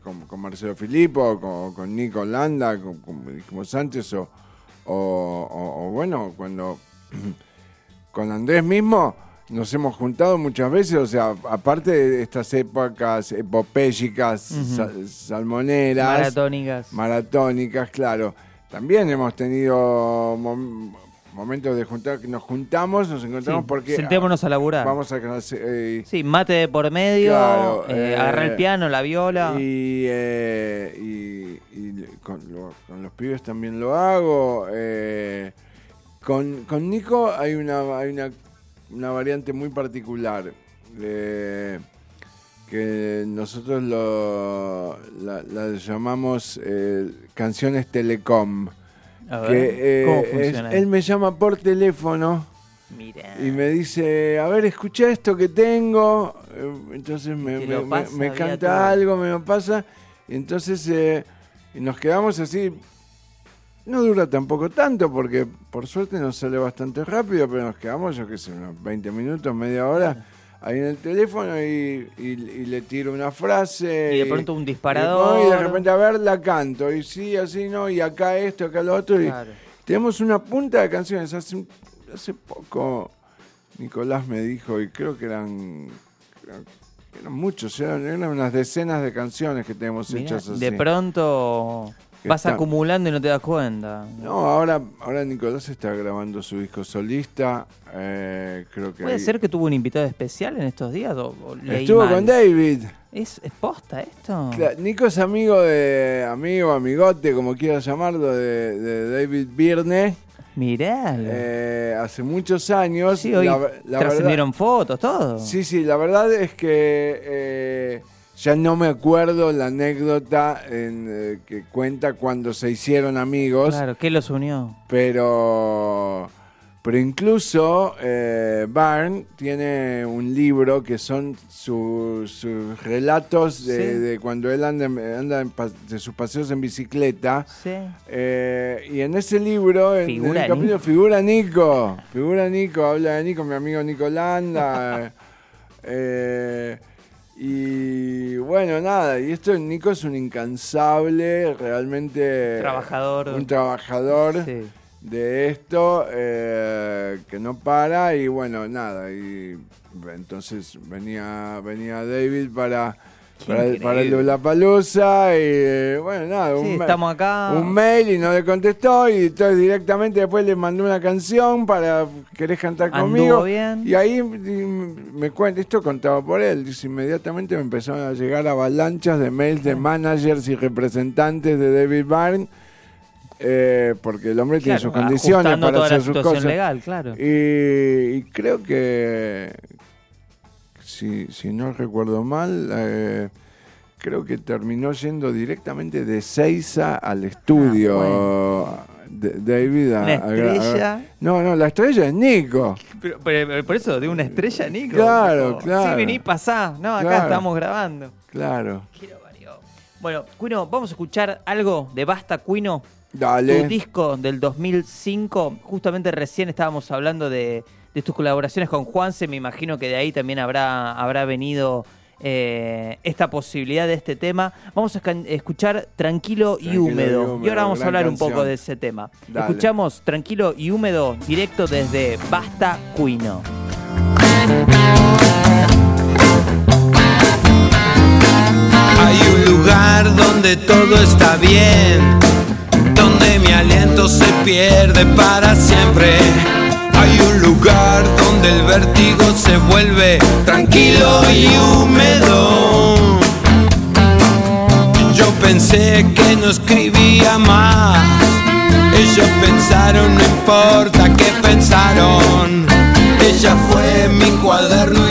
con- con Marcelo Filippo, con, con Nico Landa, con- como dijimos antes, o, o- o- o bueno, cuando <clears throat> con Andrés mismo nos hemos juntado muchas veces, o sea, aparte de estas épocas epopélicas, sa- salmoneras, Maratónicas. maratónicas, claro. También hemos tenido mom- momentos de juntar, que nos juntamos, nos encontramos Sí, porque sentémonos a laburar. vamos a eh, Sí, mate de por medio, Claro, eh, eh, agarrar el piano, la viola. y, eh, y- y con, lo- con los pibes también lo hago. con, con Nico hay una, hay una, una variante muy particular. que nosotros lo, la, la llamamos canciones telecom. A ver, Que, eh, ¿cómo es- funciona? él me llama por teléfono y me dice, a ver, escucha esto que tengo. Eh, Entonces me, me- me- me canta algo, me lo pasa. Y entonces eh, nos quedamos así. No dura tampoco tanto porque por suerte nos sale bastante rápido, pero nos quedamos, yo qué sé, unos 20 minutos, media hora ahí en el teléfono y, y- y le tiro una frase. Y de pronto un y- disparador. Y de repente, a ver, la canto. Y sí, así, ¿no? Y acá esto, acá lo otro. y- Claro. tenemos una punta de canciones. Hace, hace poco Nicolás me dijo, y creo que eran, eran, muchos, eran, eran unas decenas de canciones que tenemos Mirá, hechas así. de pronto vas está- acumulando y no te das cuenta. No, ahora, ahora Nicolás está grabando su disco solista. eh, creo que ¿Puede ser que tuvo un invitado especial en estos días? O, o leí Estuvo mal? con David. ¿Es, ¿Es posta esto? Nico es amigo de amigo, amigote, como quieras llamarlo, de, de David Birne. Mirá. eh, hace muchos años. sí, hoy La- la verdad- trascendieron fotos, todo. Sí, sí, la verdad es que eh, ya no me acuerdo la anécdota en, eh, que cuenta cuando se hicieron amigos, Claro, ¿qué los unió? pero, pero incluso eh, Barn tiene un libro que son su- sus relatos de, Sí. de cuando él anda, en- anda en pa- de sus paseos en bicicleta. Sí. Eh, y en ese libro, en, el capítulo, Nico. figura Nico. Figura Nico, habla de Nico, mi amigo Nico Landa. <laughs> Eh, y bueno, nada, y esto Nico es un incansable, realmente. Trabajador. Un trabajador Sí. de esto eh, que no para y bueno, nada. Y entonces venía, venía David para. Para, increíble. para el Lollapalooza y eh, bueno, nada, Sí, ma- estamos acá. un mail y no le contestó y entonces directamente después le mandé una canción para querés cantar Anduvo conmigo bien. y ahí y me cuenta esto contado por él dice inmediatamente me empezaron a llegar avalanchas de mails de managers y representantes de David Byrne eh, porque el hombre tiene sus condiciones para toda hacer la sus cosas legal, claro. y, y creo que, si, si no recuerdo mal, eh, creo que terminó yendo directamente de Seiza al estudio. de- David a- Una a gra- a- estrella. no, no, la estrella es Nico. Pero, pero- pero por eso, de una estrella, Nico. Claro, claro. Sí, vení, pasá. No, acá Claro. estamos grabando. Claro. Quiero. Bueno, Cuino, vamos a escuchar algo de Basta Cuino. Dale. Tu disco del 2005. Justamente recién estábamos hablando de, de tus colaboraciones con Juanse. Me imagino que de ahí también habrá, habrá venido eh, esta posibilidad de este tema. Vamos a escuchar Tranquilo y Tranquilo y Húmedo. Y, ahora vamos a hablar un poco de ese tema. Dale. Escuchamos Tranquilo y Húmedo directo desde Basta Cuino. Hay un lugar donde todo está bien, aliento se pierde para siempre. Hay un lugar donde el vértigo se vuelve tranquilo y húmedo. Yo pensé que no escribía más. Ellos pensaron, no importa qué pensaron. Ella fue mi cuaderno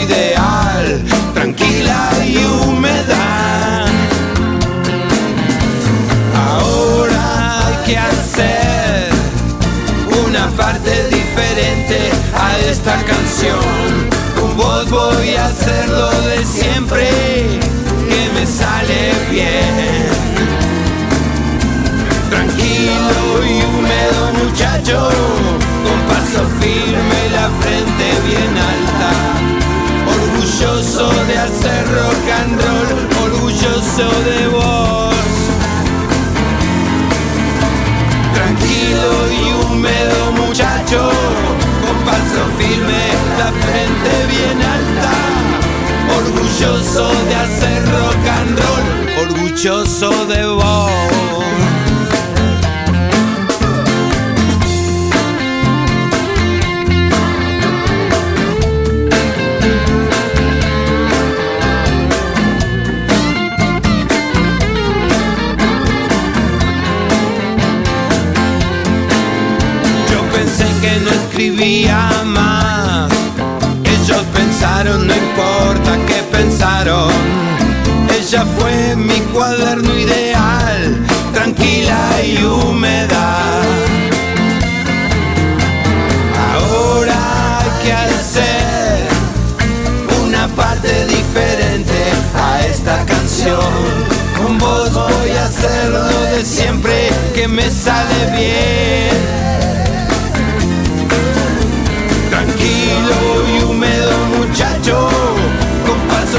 Con vos voy a hacerlo de siempre, que me sale bien. Tranquilo y húmedo muchacho, con paso firme y la frente bien alta. Orgulloso de hacer rock and roll, orgulloso de vos. Tranquilo y húmedo muchacho, con paso firme, la frente bien alta. Orgulloso de hacer rock and roll, orgulloso de vos. Escribía no importa qué pensaron. Ella fue mi cuaderno ideal, tranquila y húmeda. Ahora hay que hacer una parte diferente a esta canción. Con vos voy a hacerlo de siempre que me sale bien.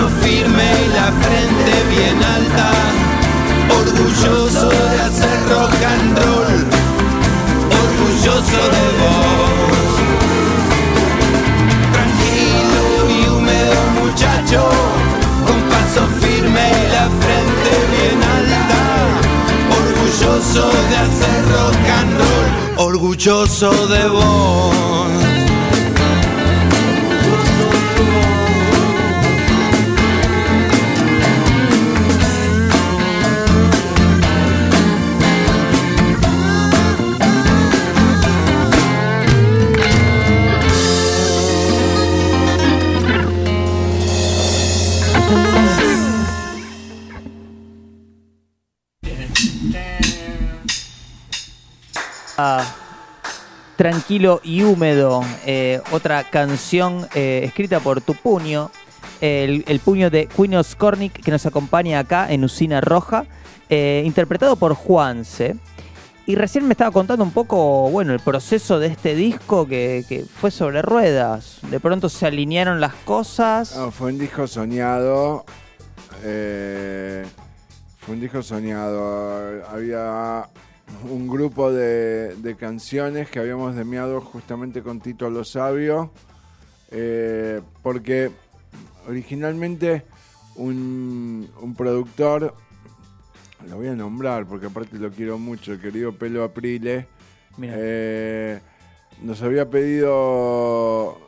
Paso firme y la frente bien alta. Orgulloso de hacer rock and roll, orgulloso de vos. Tranquilo y húmedo muchacho, con paso firme y la frente bien alta. Orgulloso de hacer rock and roll, orgulloso de vos. Tranquilo y húmedo, eh, otra canción eh, escrita por tu puño, el, puño de Queen Skornik que nos acompaña acá en Usina Roja, eh, interpretado por Juanse. Y recién me estaba contando un poco, bueno, el proceso de este disco que, fue sobre ruedas. De pronto se alinearon las cosas. Ah, fue un disco soñado. fue un disco soñado. Había un grupo de, de canciones que habíamos demiado justamente con Tito Lo Sabio. eh, porque originalmente un, un productor, lo voy a nombrar porque aparte lo quiero mucho, el querido Pelo Aprile. Eh, nos había pedido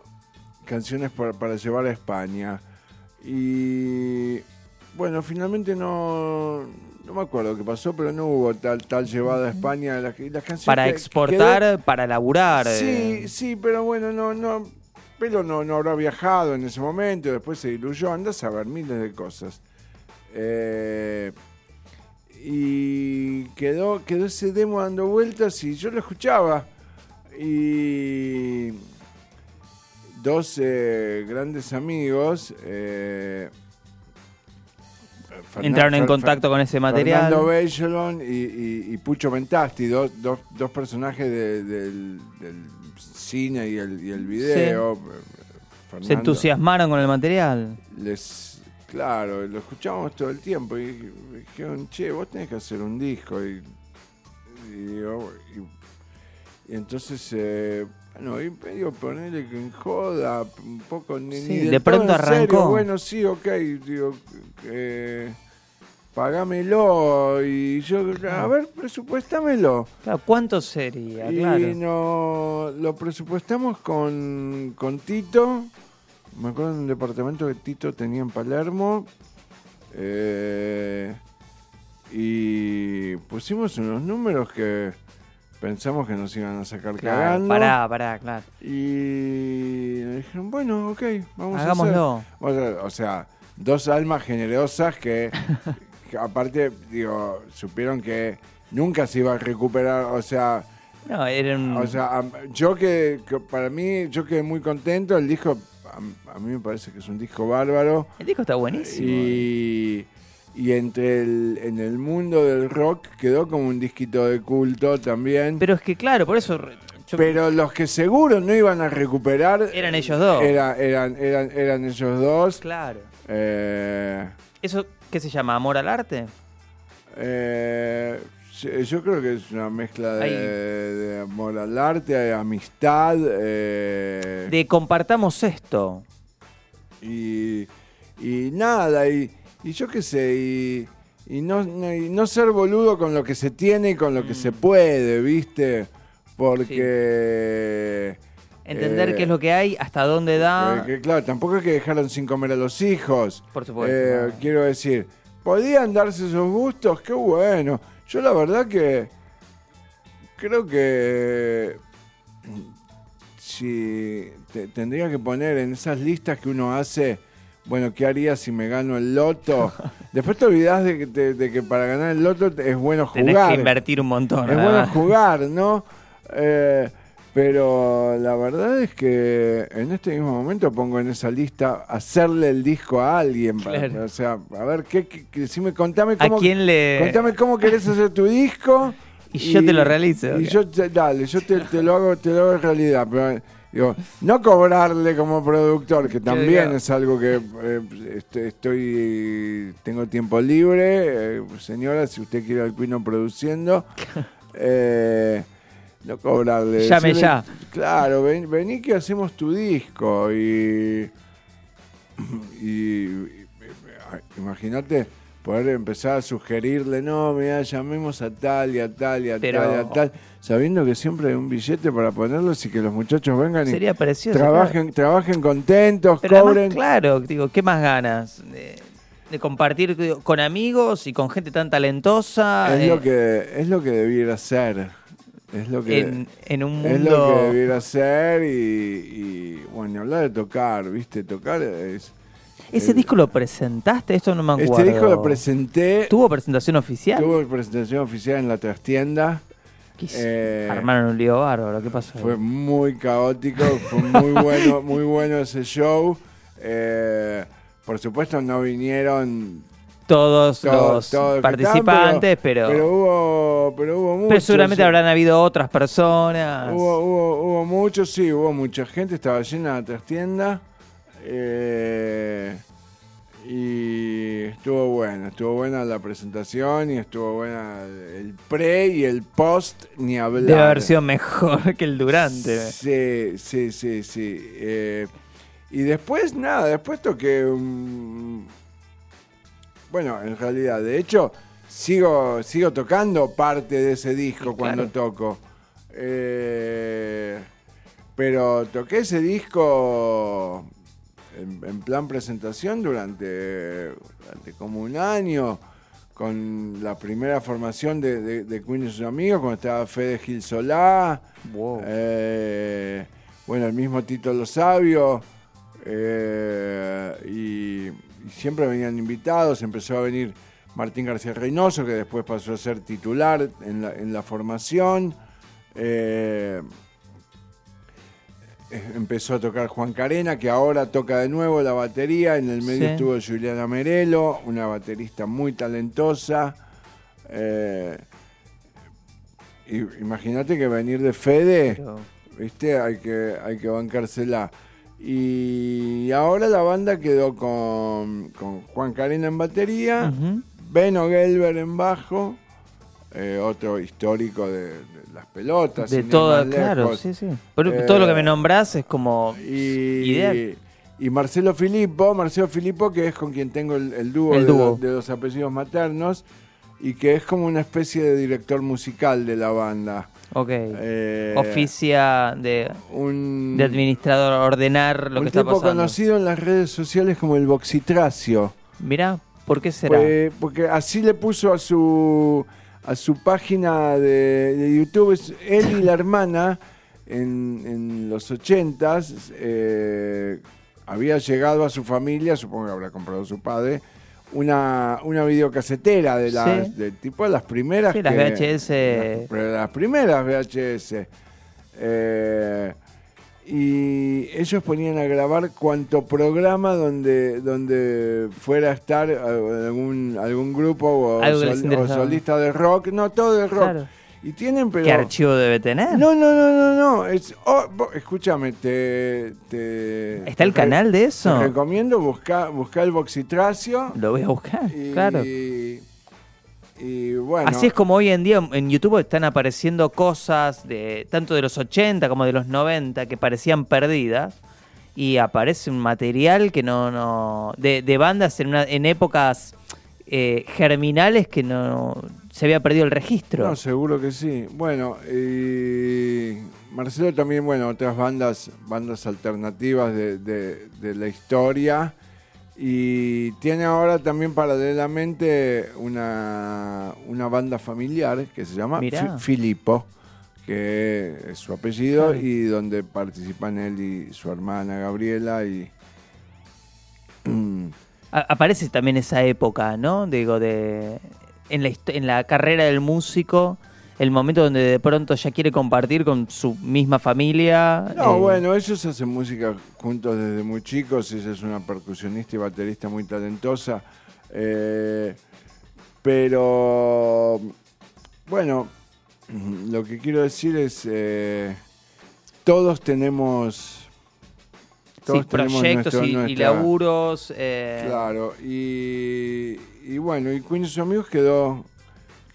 canciones para, para llevar a España. Y bueno, finalmente no, no me acuerdo qué pasó, pero no hubo tal, tal llevada a España. Las, y las canciones para que- exportar, para laburar. Sí, eh. sí, pero bueno, no, no. Pelo no, no habrá viajado en ese momento, después se diluyó, andas a ver miles de cosas. Eh, y quedó, quedó ese demo dando vueltas y yo lo escuchaba. Y dos eh, grandes amigos eh, Fernan- Entraron en Fer- contacto con ese material. Fernando Bechelon y, y- y Pucho Mentasti, dos, dos, dos personajes de- del, del cine y el, y el video. Se entusiasmaron con el material. Les, claro, lo escuchábamos todo el tiempo y dijeron, che, vos tenés que hacer un disco. Y, y digo, y- y entonces, eh, bueno, y medio ponerle que en joda, un poco ni, Sí, ni de todo pronto serio. arrancó. Bueno, sí, ok, digo, eh, pagámelo. Y yo, a ver, presupuéstamelo. Claro, ¿Cuánto sería? Y Claro. no, lo presupuestamos con, con Tito. Me acuerdo de un departamento que Tito tenía en Palermo. Eh, y pusimos unos números que pensamos que nos iban a sacar Claro, cagando. pará, pará, claro. Y nos dijeron, bueno, ok, vamos Hagámoslo. a hacer. O sea, o sea, dos almas generosas que, <laughs> que aparte, digo, supieron que nunca se iba a recuperar. O sea, No, era un... o sea, yo que, que para mí, yo quedé muy contento. El disco, a, a mí me parece que es un disco bárbaro. el disco está buenísimo. Y, y entre el, en el mundo del rock quedó como un disquito de culto también. Pero es que claro, por eso... yo- Pero los que seguro no iban a recuperar Eran ellos dos. era- eran, eran, eran ellos dos. Claro. Eh, ¿Eso qué se llama? ¿Amor al arte? eh, yo creo que es una mezcla de amor al arte, de amistad. eh, De compartamos esto. y, y nada, y, y yo qué sé, y, y no, no- y no ser boludo con lo que se tiene y con lo que Mm. se puede, ¿viste? Porque... Entender eh, qué es lo que hay, hasta dónde da. Eh, que, claro, tampoco es que dejaron sin comer a los hijos. Por supuesto, Eh, no. Quiero decir, podían darse esos gustos, qué bueno. Yo la verdad que creo que si te- tendría que poner en esas listas que uno hace, bueno, ¿qué haría si me gano el loto? <laughs> Después te olvidás de que, de- de que para ganar el loto es bueno jugar. Tenés que invertir un montón. Es bueno <laughs> jugar, ¿no? Eh, pero la verdad es que en este mismo momento pongo en esa lista hacerle el disco a alguien. para- Claro. o sea, a ver, ¿qué, qué- qué- decime, contame ¿A cómo, quién le.? contame cómo querés hacer tu disco. <laughs> Y yo te lo realizo, Y ok. yo, dale, yo te, te lo hago, te lo hago realidad. Pero, digo, no cobrarle como productor, que también es algo que eh, este- estoy, tengo tiempo libre. eh, señora, si usted quiere al Pino produciendo, <laughs> eh, no cobrarle. Llame decirle, ya. Claro, ven- vení que hacemos tu disco y. y, y- imagínate poder empezar a sugerirle, no, mira, llamemos a tal y a tal y a Pero- tal y a tal, sabiendo que siempre hay un billete para ponerlos y que los muchachos vengan y Sería precioso. trabajen, trabajen contentos, Pero además, cobren. claro, digo, ¿qué más ganas? De, de compartir con amigos y con gente tan talentosa. es, eh, lo que, es lo que debiera ser. Es lo que, en, en un es lo que mundo. debiera ser y, y, bueno, hablar de tocar, ¿viste? Tocar es... ¿Ese el- disco lo presentaste? Esto no me acuerdo. Este disco lo presenté ¿Tuvo presentación oficial? Tuvo presentación oficial en la trastienda. Eh, Armaron un lío bárbaro, ¿qué pasó? Fue muy caótico, fue muy <laughs> bueno, muy bueno ese show. Eh, por supuesto no vinieron todos todos- los todos participantes, pero, pero hubo, pero hubo muchos. pero seguramente habrán habido otras personas. Hubo, hubo, hubo muchos, sí, hubo mucha gente, estaba llena la trastienda. Eh, y estuvo buena, estuvo buena la presentación y estuvo buena el pre y el post, ni hablar. Debe haber sido mejor <laughs> que el durante. Sí, sí, sí, sí. Eh, y después, nada, después toqué. Bueno, en realidad, de hecho, sigo, sigo tocando parte de ese disco Sí, cuando claro. toco. Eh, pero toqué ese disco en, en plan presentación durante, durante como un año con la primera formación de, de, de Queen y sus amigos, cuando estaba Fede Gil Solá, Wow. eh, bueno, el mismo Tito Lo Sabio, eh, y, y siempre venían invitados, empezó a venir Martín García Reynoso, que después pasó a ser titular en la, en la formación. eh, eh, empezó a tocar Juan Carena, que ahora toca de nuevo la batería. En el medio Sí. estuvo Juliana Merelo, una baterista muy talentosa. Eh, Imagínate que venir de Fede, Pero- ¿viste? Hay que, hay que bancársela. Y ahora la banda quedó con, con Juan Carena en batería, Ujú. Beno Gelber en bajo, eh, otro histórico de las pelotas. De todo, claro, sí, sí. Pero Eh, todo lo que me nombrás es como Y, ideal. y Marcelo Filippo, Marcelo Filippo, que es con quien tengo el, el dúo, El de, dúo. los- de los apellidos maternos, y que es como una especie de director musical de la banda. Ok. Eh, Oficia de, un, de administrador, ordenar lo un que está tipo pasando. conocido en las redes sociales como el Boxitracio. Mirá, ¿por qué será? Pues, porque así le puso a su a su página de, de YouTube. Es él y la hermana en, en los ochentas eh, había llegado a su familia, supongo que habrá comprado su padre, una, una videocasetera de las Sí. de tipo de las primeras Sí, las que- VHS. las primeras VHS. Eh, y ellos ponían a grabar cuanto programa donde, donde fuera a estar eh, algún, algún grupo o, sol- o solista de rock. No, todo de rock. Claro. Y tienen, pero... ¿Qué archivo debe tener? No, no, no, no, no. Es, oh, bo- escúchame, te, te- ¿Está el te canal de Te eso? recomiendo buscar buscar el Boxitracio. Lo voy a buscar, Y, claro. y bueno. Así es como hoy en día en YouTube están apareciendo cosas de tanto de los 80 como de los 90 que parecían perdidas y aparece un material que no no de, de bandas en una, en épocas eh, germinales que no se había perdido el registro. No, seguro que sí. Bueno, y Marcelo también, bueno, otras bandas, bandas alternativas de, de- de la historia. Y tiene ahora también paralelamente una, una banda familiar que se llama Mirá. Fi- Filippo, que es su apellido, y donde participan él y su hermana Gabriela. y aparece también esa época, ¿no? Digo, de en la, en la carrera del músico, el momento donde de pronto ya quiere compartir con su misma familia. No, eh, bueno, ellos hacen música juntos desde muy chicos. Ella es una percusionista y baterista muy talentosa. Eh, pero, bueno, <clears throat> lo que quiero decir es, eh, todos tenemos... sí, tenemos proyectos nuestro- y, y nuestra- laburos. eh, Claro, y, y bueno, y Queen y sus amigos quedó,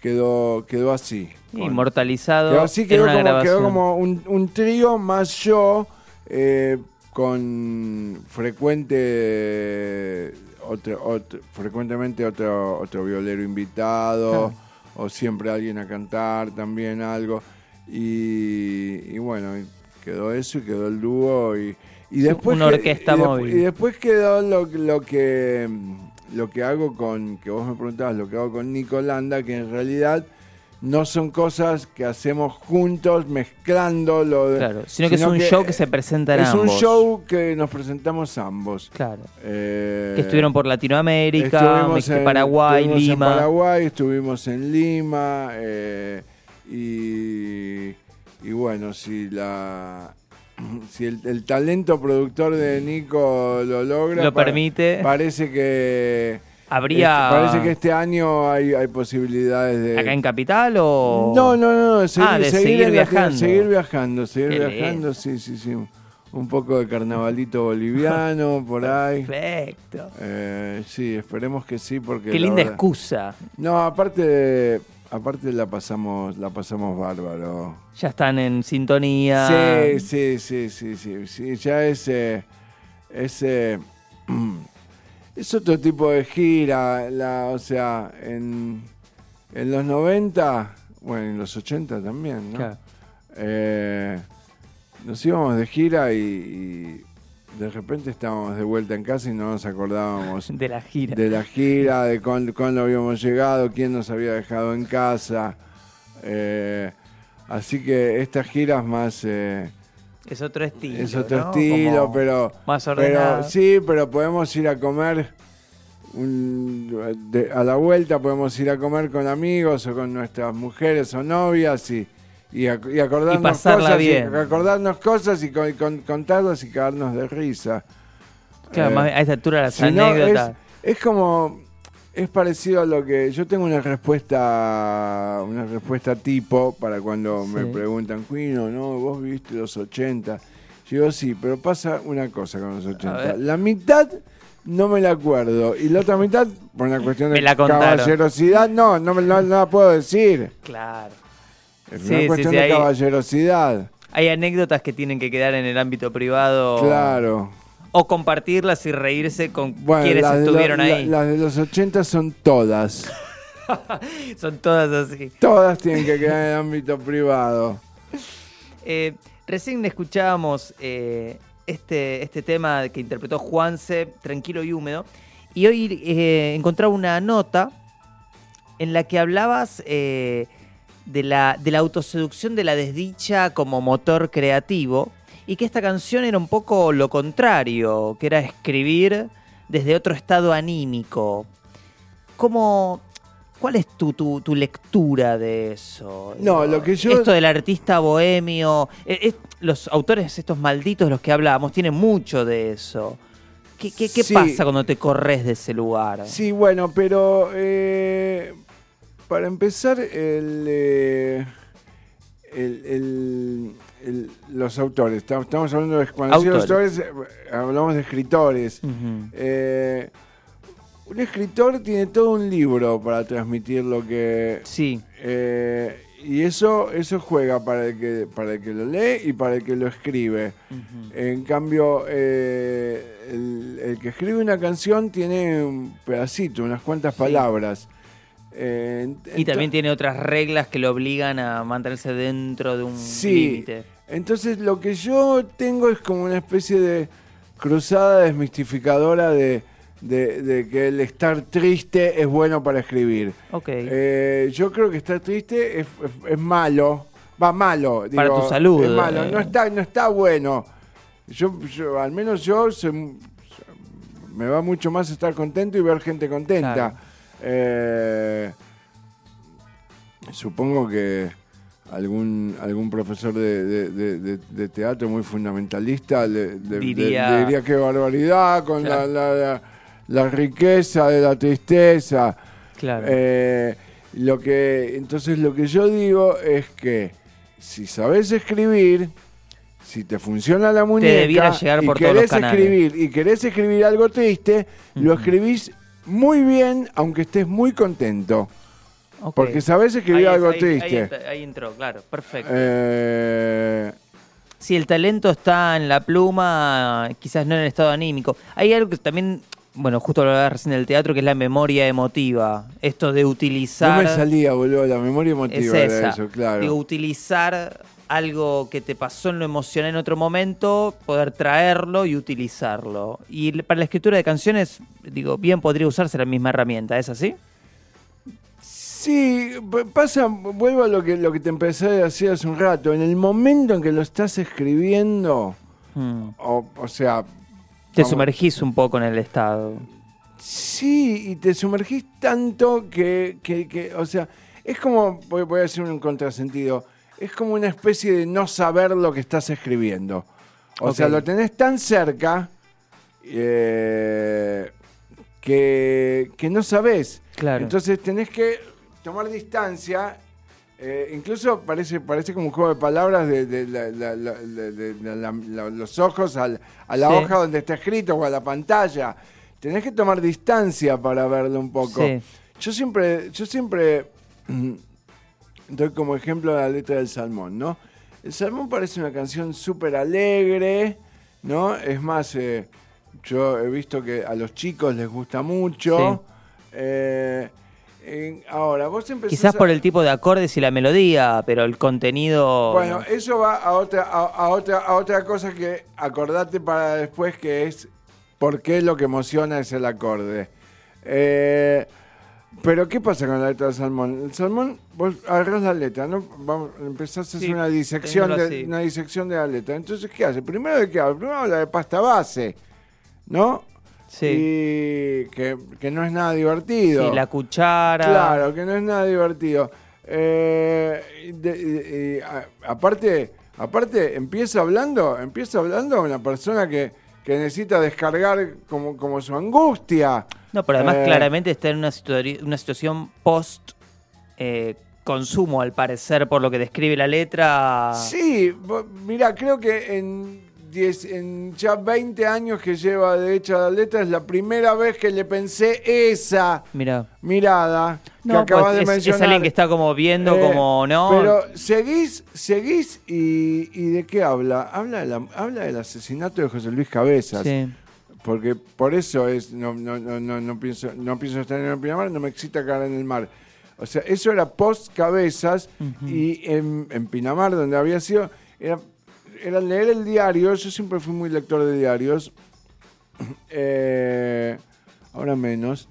quedó, quedó así. Con- Inmortalizado. Así, en quedó una como, grabación. quedó como un, un trío más yo, eh, con frecuente otro, otro- frecuentemente otro, otro violero invitado, Claro. o siempre alguien a cantar también algo. Y, y bueno, y quedó eso y quedó el dúo y, y después una que- orquesta y despu- móvil. y después quedó lo, lo que lo que hago con que vos me preguntabas lo que hago con Nico Landa que en realidad no son cosas que hacemos juntos mezclando lo de- Claro, sino que es un show que se presenta en es un show que nos presentamos ambos Claro. Eh, Que estuvieron por Latinoamérica, en- Paraguay, estuvimos Lima. en Paraguay estuvimos en Lima eh, y, y bueno, si la <clears throat> si el, el talento productor de Nico lo logra, Lo pa- permite. parece que Habría. este- parece que este año hay, hay posibilidades de ¿Acá en Capital o.? no, no, no, seguir, Ah, de seguir seguir en la- viajando. seguir viajando, seguir Qué viajando, sí, sí, sí. Un poco de carnavalito boliviano <laughs> por ahí. Perfecto. Eh, sí, esperemos que sí, porque Qué linda verdad- excusa. No, aparte, aparte la pasamos, la pasamos bárbaro. Ya están en sintonía. Sí, sí, sí, sí, sí, sí, ya es, eh, es, eh, <clears throat> es otro tipo de gira, la, o sea, en, en los 90, bueno, en los 80 también, ¿no? Claro. Eh, nos íbamos de gira y, y de repente estábamos de vuelta en casa y no nos acordábamos <laughs> De la gira. de la gira, de cuándo, cuándo habíamos llegado, quién nos había dejado en casa. Eh, así que estas giras más... eh, Es otro estilo. es otro ¿no? estilo, Como pero, Más pero ordenado. sí, pero podemos ir a comer un- de- a la vuelta, podemos ir a comer con amigos o con nuestras mujeres o novias y, y, ac- y acordarnos Y pasarla cosas, bien. y acordarnos cosas y, con- contarlas y cagarnos de risa. Claro, Eh, más a esta altura las si no, anécdotas. es, es como es parecido a lo que yo tengo una respuesta una respuesta tipo para cuando me preguntan Quino no vos viviste los 80 yo digo sí pero pasa una cosa con los 80 ver. la mitad no me la acuerdo y la otra mitad por una cuestión de la caballerosidad no no, me, no, no la puedo decir. Claro. es Sí, una cuestión sí, de caballerosidad. Hay anécdotas que tienen que quedar en el ámbito privado. claro O compartirlas y reírse con bueno quienes estuvieron la- ahí. las de los 80 son todas <laughs> Son todas así. Todas tienen que quedar en el ámbito privado. Eh, recién escuchábamos eh, este, este tema que interpretó Juanse, Tranquilo y Húmedo, y hoy eh, encontraba una nota en la que hablabas eh, de, la, de la autoseducción de la desdicha como motor creativo, y que esta canción era un poco lo contrario, que era escribir desde otro estado anímico. ¿Cómo, ¿Cuál es tu, tu, tu lectura de eso? No, lo que yo- Esto del artista bohemio, eh, es- los autores, estos malditos de los que hablábamos, tienen mucho de eso. ¿Qué, qué, qué Sí. pasa cuando te corres de ese lugar? Sí, bueno, pero eh, para empezar, el, eh, el- el- el- los autores. Estamos estamos hablando de cuando Autores. autores, eh, hablamos de escritores. Eh, un escritor tiene todo un libro para transmitir lo que Sí, eh, y eso eso juega para el que para el que lo lee y para el que lo escribe. En cambio, eh, el, el que escribe una canción tiene un pedacito, unas cuantas palabras. Eh, y también tiene otras reglas que lo obligan a mantenerse dentro de un Sí. límite. Entonces lo que yo tengo es como una especie de cruzada desmistificadora de, de- de que el estar triste es bueno para escribir. Ok. Eh, yo creo que estar triste es, es- es malo. Va malo. Para digo, tu salud, Es malo. eh. No, está, no está bueno. Yo, yo- al menos yo, soy- me va mucho más estar contento y ver gente contenta. Claro. Eh, supongo que algún algún profesor de, de- de- de- de teatro muy fundamentalista le, Diría- diría qué barbaridad con la- Claro. la- la- la riqueza de la tristeza. claro. Eh, lo que, entonces lo que yo digo es que si sabes escribir, si te funciona la muñeca llegar y por los querés escribir y querés escribir algo triste, lo escribís muy bien, aunque estés muy contento, porque sabes escribir Ahí- algo ahí- triste. Ahí, ahí entró, claro, perfecto. Eh, Si el talento está en la pluma, quizás no en el estado anímico. Hay algo que también, bueno, justo hablaba recién del teatro, que es la memoria emotiva. Esto de no utilizar. me salía, boludo, la memoria es emotiva era esa. eso, claro. Digo, utilizar algo que te pasó en lo emocional en otro momento, poder traerlo y utilizarlo. Y para la escritura de canciones, digo, bien podría usarse la misma herramienta, ¿es así? Sí, pasa, vuelvo a lo que, lo que te empecé a decir hace un rato. En el momento en que lo estás escribiendo, Hmm. o, o sea, Te Vamos. sumergís un poco en el estado. sí, y te sumergís tanto que, que, que, o sea, es como, voy, voy a decir un contrasentido, es como una especie de no saber lo que estás escribiendo. O sea, lo tenés tan cerca eh, que, que no sabés. Claro. Entonces tenés que tomar distancia. eh, incluso parece, parece como un juego de palabras de, los ojos al- a la Sí. hoja donde está escrito o a la pantalla. Tenés que tomar distancia para verlo un poco. Sí. Yo siempre, yo siempre <clears throat> doy como ejemplo la letra del Salmón, ¿no? El Salmón parece una canción súper alegre, ¿no? Es más, eh, yo he visto que a los chicos les gusta mucho. Eh, en- ahora, vos empezás Quizás a- por el tipo de acordes y la melodía, pero el contenido... Bueno, eso va a otra, a, a otra, a otra cosa que acordate para después, que es por qué lo que emociona es el acorde. Eh, pero, ¿qué pasa con la letra del salmón? El salmón, vos agarrás la letra, ¿no? Vamos, empezás a hacer Sí, una disección, de, una disección de la letra. Entonces, ¿qué hace? Primero de qué habla? Primero habla de pasta base, ¿no? sí. Y que, que no es nada divertido. Sí, la cuchara. Claro, que no es nada divertido. Eh, y de- y, a- aparte, aparte, empieza hablando, empieza hablando una persona que, que necesita descargar como, como su angustia. No, pero además Eh, claramente está en una, situa- una situación post eh, consumo, al parecer, por lo que describe la letra. Sí, mira, creo que en, 10 en ya 20 años que lleva de hecha la letra es la primera vez que le pensé esa Mira. mirada que No, acabas pues de es, es mencionar. alguien que está como viendo, Eh, como, ¿no? Pero seguís, seguís y, y ¿de qué habla? Habla, de la- habla del asesinato de José Luis Cabezas. Sí. Porque por eso es, no, no, no, no, no pienso, no pienso estar en el Pinamar, no me excita caer en el mar. O sea, eso era post cabezas y en, en Pinamar, donde había sido, era, era leer el diario, yo siempre fui muy lector de diarios, <clears throat> eh, ahora menos,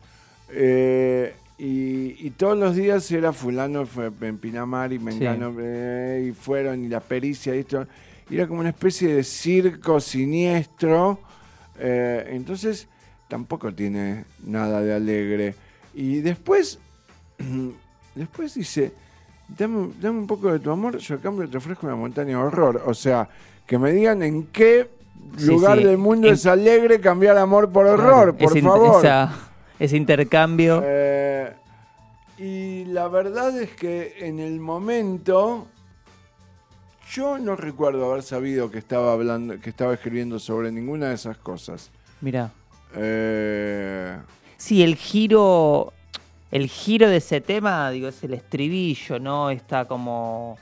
eh, y, y todos los días era fulano fue en Pinamar y Mengano, eh, y fueron, y la pericia y esto, y era como una especie de circo siniestro, entonces tampoco tiene nada de alegre. Y después, <clears throat> después dice, dame, dame un poco de tu amor, yo a cambio te ofrezco una montaña de horror. O sea, que me digan en qué lugar sí. del mundo En- es alegre cambiar amor por horror, por Ese favor. esa- ese intercambio. Eh, y la verdad es que en el momento yo no recuerdo haber sabido que estaba hablando, que estaba escribiendo sobre ninguna de esas cosas. Mira. Eh, Sí, el giro. El giro de ese tema, digo, es el estribillo, ¿no? Está como.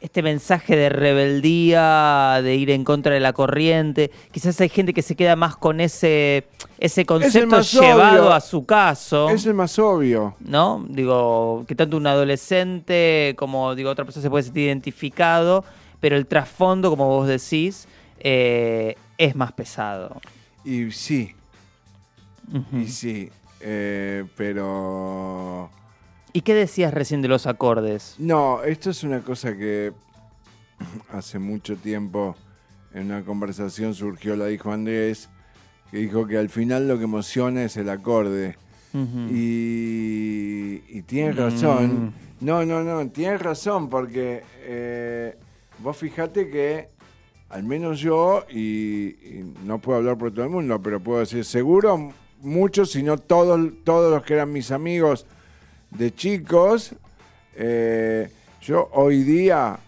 Este mensaje de rebeldía, de ir en contra de la corriente. Quizás hay gente que se queda más con ese, ese concepto más llevado obvio. a su caso. es el más obvio. ¿no? Digo, que tanto un adolescente como digo otra persona se puede sentir identificado, pero el trasfondo, como vos decís, eh, es más pesado. Y sí, y sí. Eh, pero. ¿Y qué decías recién de los acordes? No, esto es una cosa que <clears throat> hace mucho tiempo en una conversación surgió, la dijo Andrés, que dijo que al final lo que emociona es el acorde. Y, y tienes razón. Mm. No, no, no, tienes razón, porque eh, vos fijate que, al menos yo, y, y no puedo hablar por todo el mundo, pero puedo decir seguro, muchos, si no todos, todos los que eran mis amigos de chicos, eh, yo hoy día,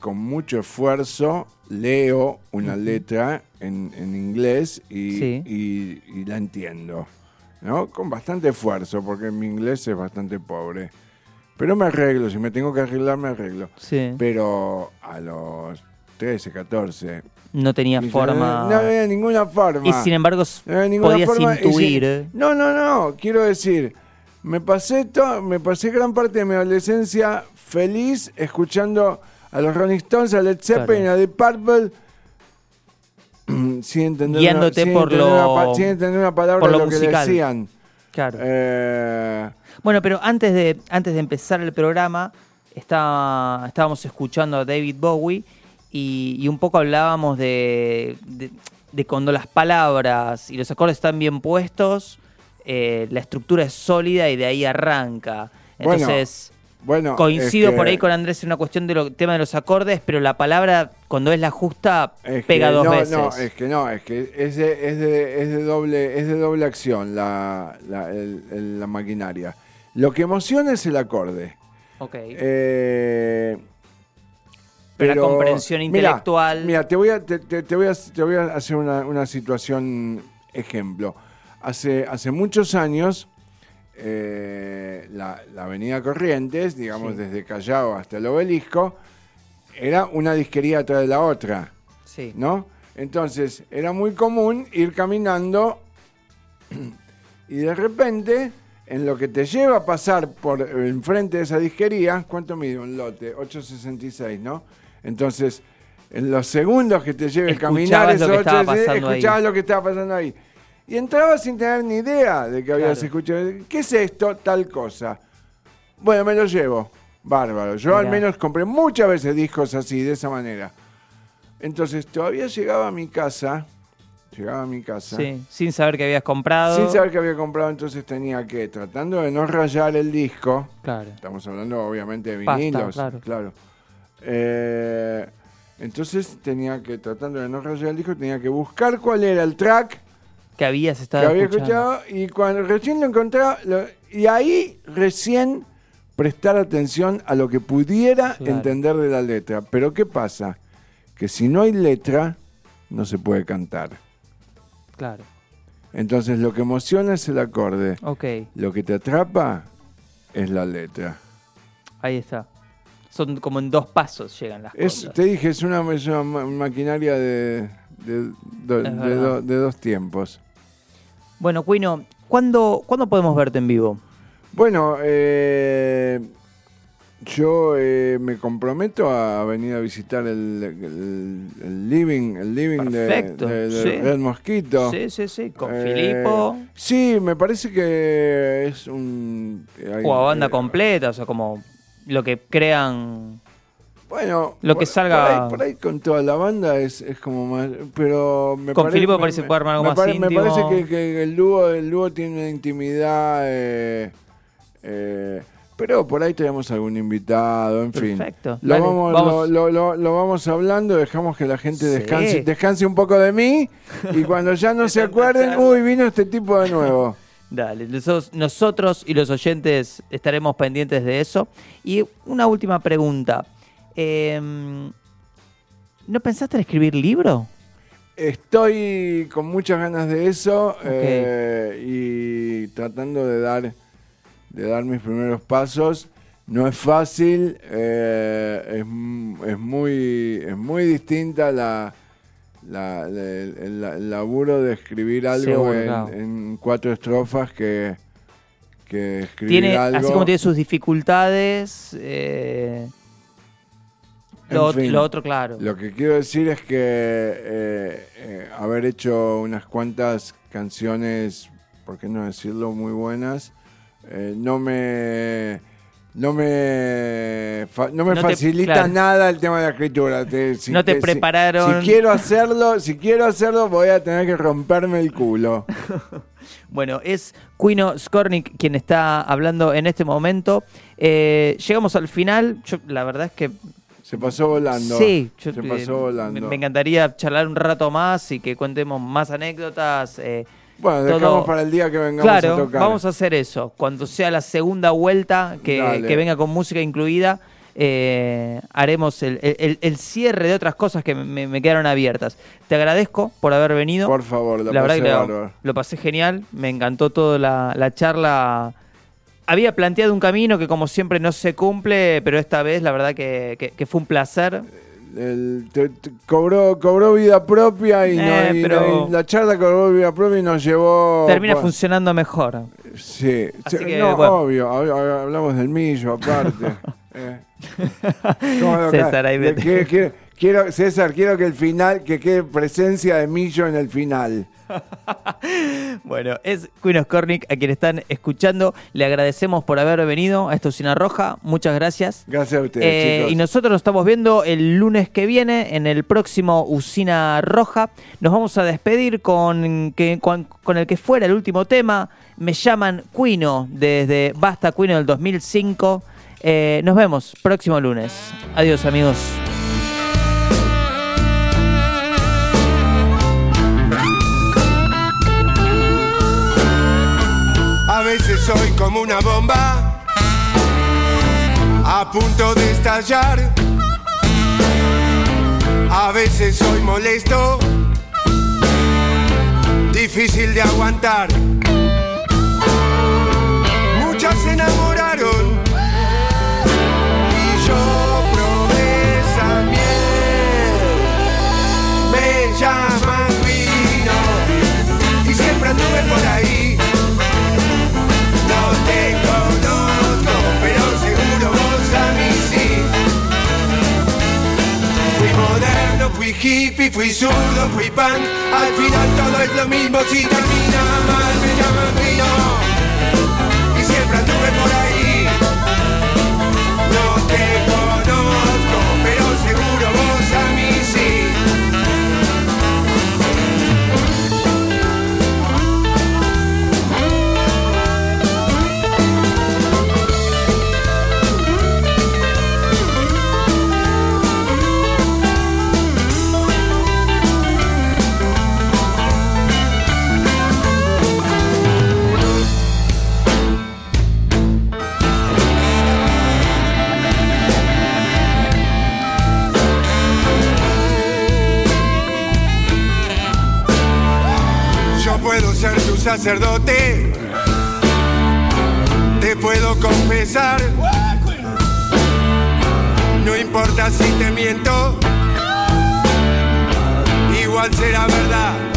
con mucho esfuerzo, leo una letra en, en inglés y, Sí. y- y la entiendo. ¿no? Con bastante esfuerzo, porque mi inglés es bastante pobre. Pero me arreglo, si me tengo que arreglar, me arreglo. Sí. Pero a los 13, 14. No tenía 15, forma. No había ninguna forma. y sin embargo, No podías forma, intuir. No, no, no. Quiero decir, me pasé, to- me pasé gran parte de mi adolescencia feliz escuchando a los Rolling Stones, a Led Zeppelin, Claro. a Deep Purple. <clears throat> sin entender Guiándote una, sin por entender lo- una sin entender una palabra por de lo lo que decían. Claro. Eh, Bueno, pero antes de, antes de empezar el programa, estaba, estábamos escuchando a David Bowie y, y un poco hablábamos de, de- de cuando las palabras y los acordes están bien puestos, eh, la estructura es sólida y de ahí arranca. Entonces, Bueno, coincido es que- por ahí con Andrés en una cuestión del tema de los acordes, pero la palabra, cuando es la justa, es pega dos no, veces. No, es que no, es que es de, es de, es de doble, es de doble acción la, la, el- el- la maquinaria. Lo que emociona es el acorde. Ok. Eh, Pero la comprensión mira, intelectual- Mira, te voy a, te, te- te voy a, te voy a hacer una, una situación ejemplo. Hace, hace muchos años, eh, la, la avenida Corrientes, digamos Sí. desde Callao hasta el obelisco, era una disquería atrás de la otra. sí. ¿no? Entonces, era muy común ir caminando <clears throat> y de repente, en lo que te lleva a pasar por enfrente de esa disquería, ¿cuánto mide un lote? 866, ¿no? Entonces, en los segundos que te lleve caminar Escuchabas lo que estaba 866, pasando ahí. escuchabas lo que estaba pasando ahí. Y entrabas sin tener ni idea de que habías Claro. escuchado. ¿Qué es esto? Tal cosa. Bueno, me lo llevo. Bárbaro. Yo al menos compré muchas veces discos así, de esa manera. Entonces todavía llegaba a mi casa, llegaba a mi casa, Sí, sin saber que habías comprado. sin saber que había comprado, entonces tenía que, tratando de no rayar el disco, Claro. estamos hablando obviamente de Pasta, vinilos, claro. Eh, entonces tenía que, tratando de no rayar el disco, tenía que buscar cuál era el track Que habías que estado había escuchando. escuchado y cuando recién lo encontraba, lo- y ahí recién prestar atención a lo que pudiera Claro. entender de la letra. Pero ¿qué pasa? Que si no hay letra, no se puede cantar. Claro. Entonces lo que emociona es el acorde. Ok, Lo que te atrapa es la letra. ahí está. Son como en dos pasos llegan las Es, cosas. te dije, es una, es una ma- maquinaria de, de- do- Es de verdad. do- de dos tiempos. Bueno, Cuino, ¿cuándo, ¿cuándo podemos verte en vivo? Bueno, eh, yo eh, me comprometo a venir a visitar el, el- el living, el living de, Perfecto, de- de sí. Red Mosquito. Sí, sí, sí, con Eh, Filipo. Sí, me parece que es un... hay- O a banda eh, completa, o sea, como lo que crean. Bueno, lo que por- salga- Por ahí, por ahí con toda la banda es, es como más. Pero me Con pare- Filipo me- parece me- algo me más pare- Me parece que, que el, dúo, el dúo tiene una intimidad. eh, eh, pero por ahí tenemos algún invitado, en fin. Lo Dale, vamos, vamos. Lo, lo- lo- lo vamos hablando, dejamos que la gente Sí. descanse, descanse un poco de mí y cuando ya no se <laughs> acuerden, uy, vino este tipo de nuevo. Dale, nosotros, y los oyentes estaremos pendientes de eso. Y una última pregunta. Em, ¿No pensaste en escribir libro? Estoy con muchas ganas de eso eh, y tratando de dar, de dar mis primeros pasos. No es fácil, eh, es, es muy, es muy distinta la, la- el, laburo de escribir algo en, claro. en cuatro estrofas que, que escribir Tiene, algo. así como tiene sus dificultades, eh, lo, En fin. lo otro, claro. Lo que quiero decir es que eh, eh, haber hecho unas cuantas canciones, por qué no decirlo, muy buenas, eh, no me no me no me No te- facilita claro. nada el tema de la escritura. Te- si- No te prepararon. Si, quiero hacerlo, si quiero hacerlo, voy a tener que romperme el culo. <laughs> Bueno, es Quino Skornik quien está hablando en este momento. Eh, llegamos al final. Yo, la verdad es que Se pasó volando. Sí, yo, se eh, pasó volando. Me, me encantaría charlar un rato más y que contemos más anécdotas. eh, bueno, todo- dejamos para el día que vengamos claro, a tocar. vamos a hacer eso. Cuando sea la segunda vuelta, que, venga con música incluida, eh, haremos el, el- el cierre de otras cosas que me, me quedaron abiertas. Te agradezco por haber venido. Por favor, la, la verdad pasé que lo, pasé genial, me encantó toda la, la charla. Había planteado un camino que como siempre no se cumple, pero esta vez la verdad que, que- que fue un placer. El- te- te- cobró, cobró vida propia y, no- Eh, y pero- no- y la charla cobró vida propia y nos llevó. Termina por- funcionando mejor. Sí, Así sí, que, no, bueno. obvio, hab- hab- hablamos del millo aparte. <laughs> eh. ¿Cómo lo César, ahí vete. quiere, quiere- quiero, César, quiero que el final, que quede presencia de Millo en el final. <laughs> bueno, es Queen Oscornick a quien están escuchando. Le agradecemos por haber venido a esta usina roja. Muchas gracias. Gracias a ustedes, Eh, chicos. y nosotros nos estamos viendo el lunes que viene en el próximo Usina Roja. Nos vamos a despedir con, que, con, con el que fuera el último tema. Me llaman Quino desde Basta Quino del 2005. Eh, nos vemos próximo lunes. Adiós amigos. Veces soy como una bomba a punto de estallar. A veces soy molesto, difícil de aguantar. Muchas se enamoraron y yo probé esa miel. Fui hippie, fui zurdo, fui punk. Al final todo es lo mismo si termina mal, me llaman vino. Y siempre anduve por ahí. Sacerdote, te puedo confesar. No importa si te miento, igual será verdad.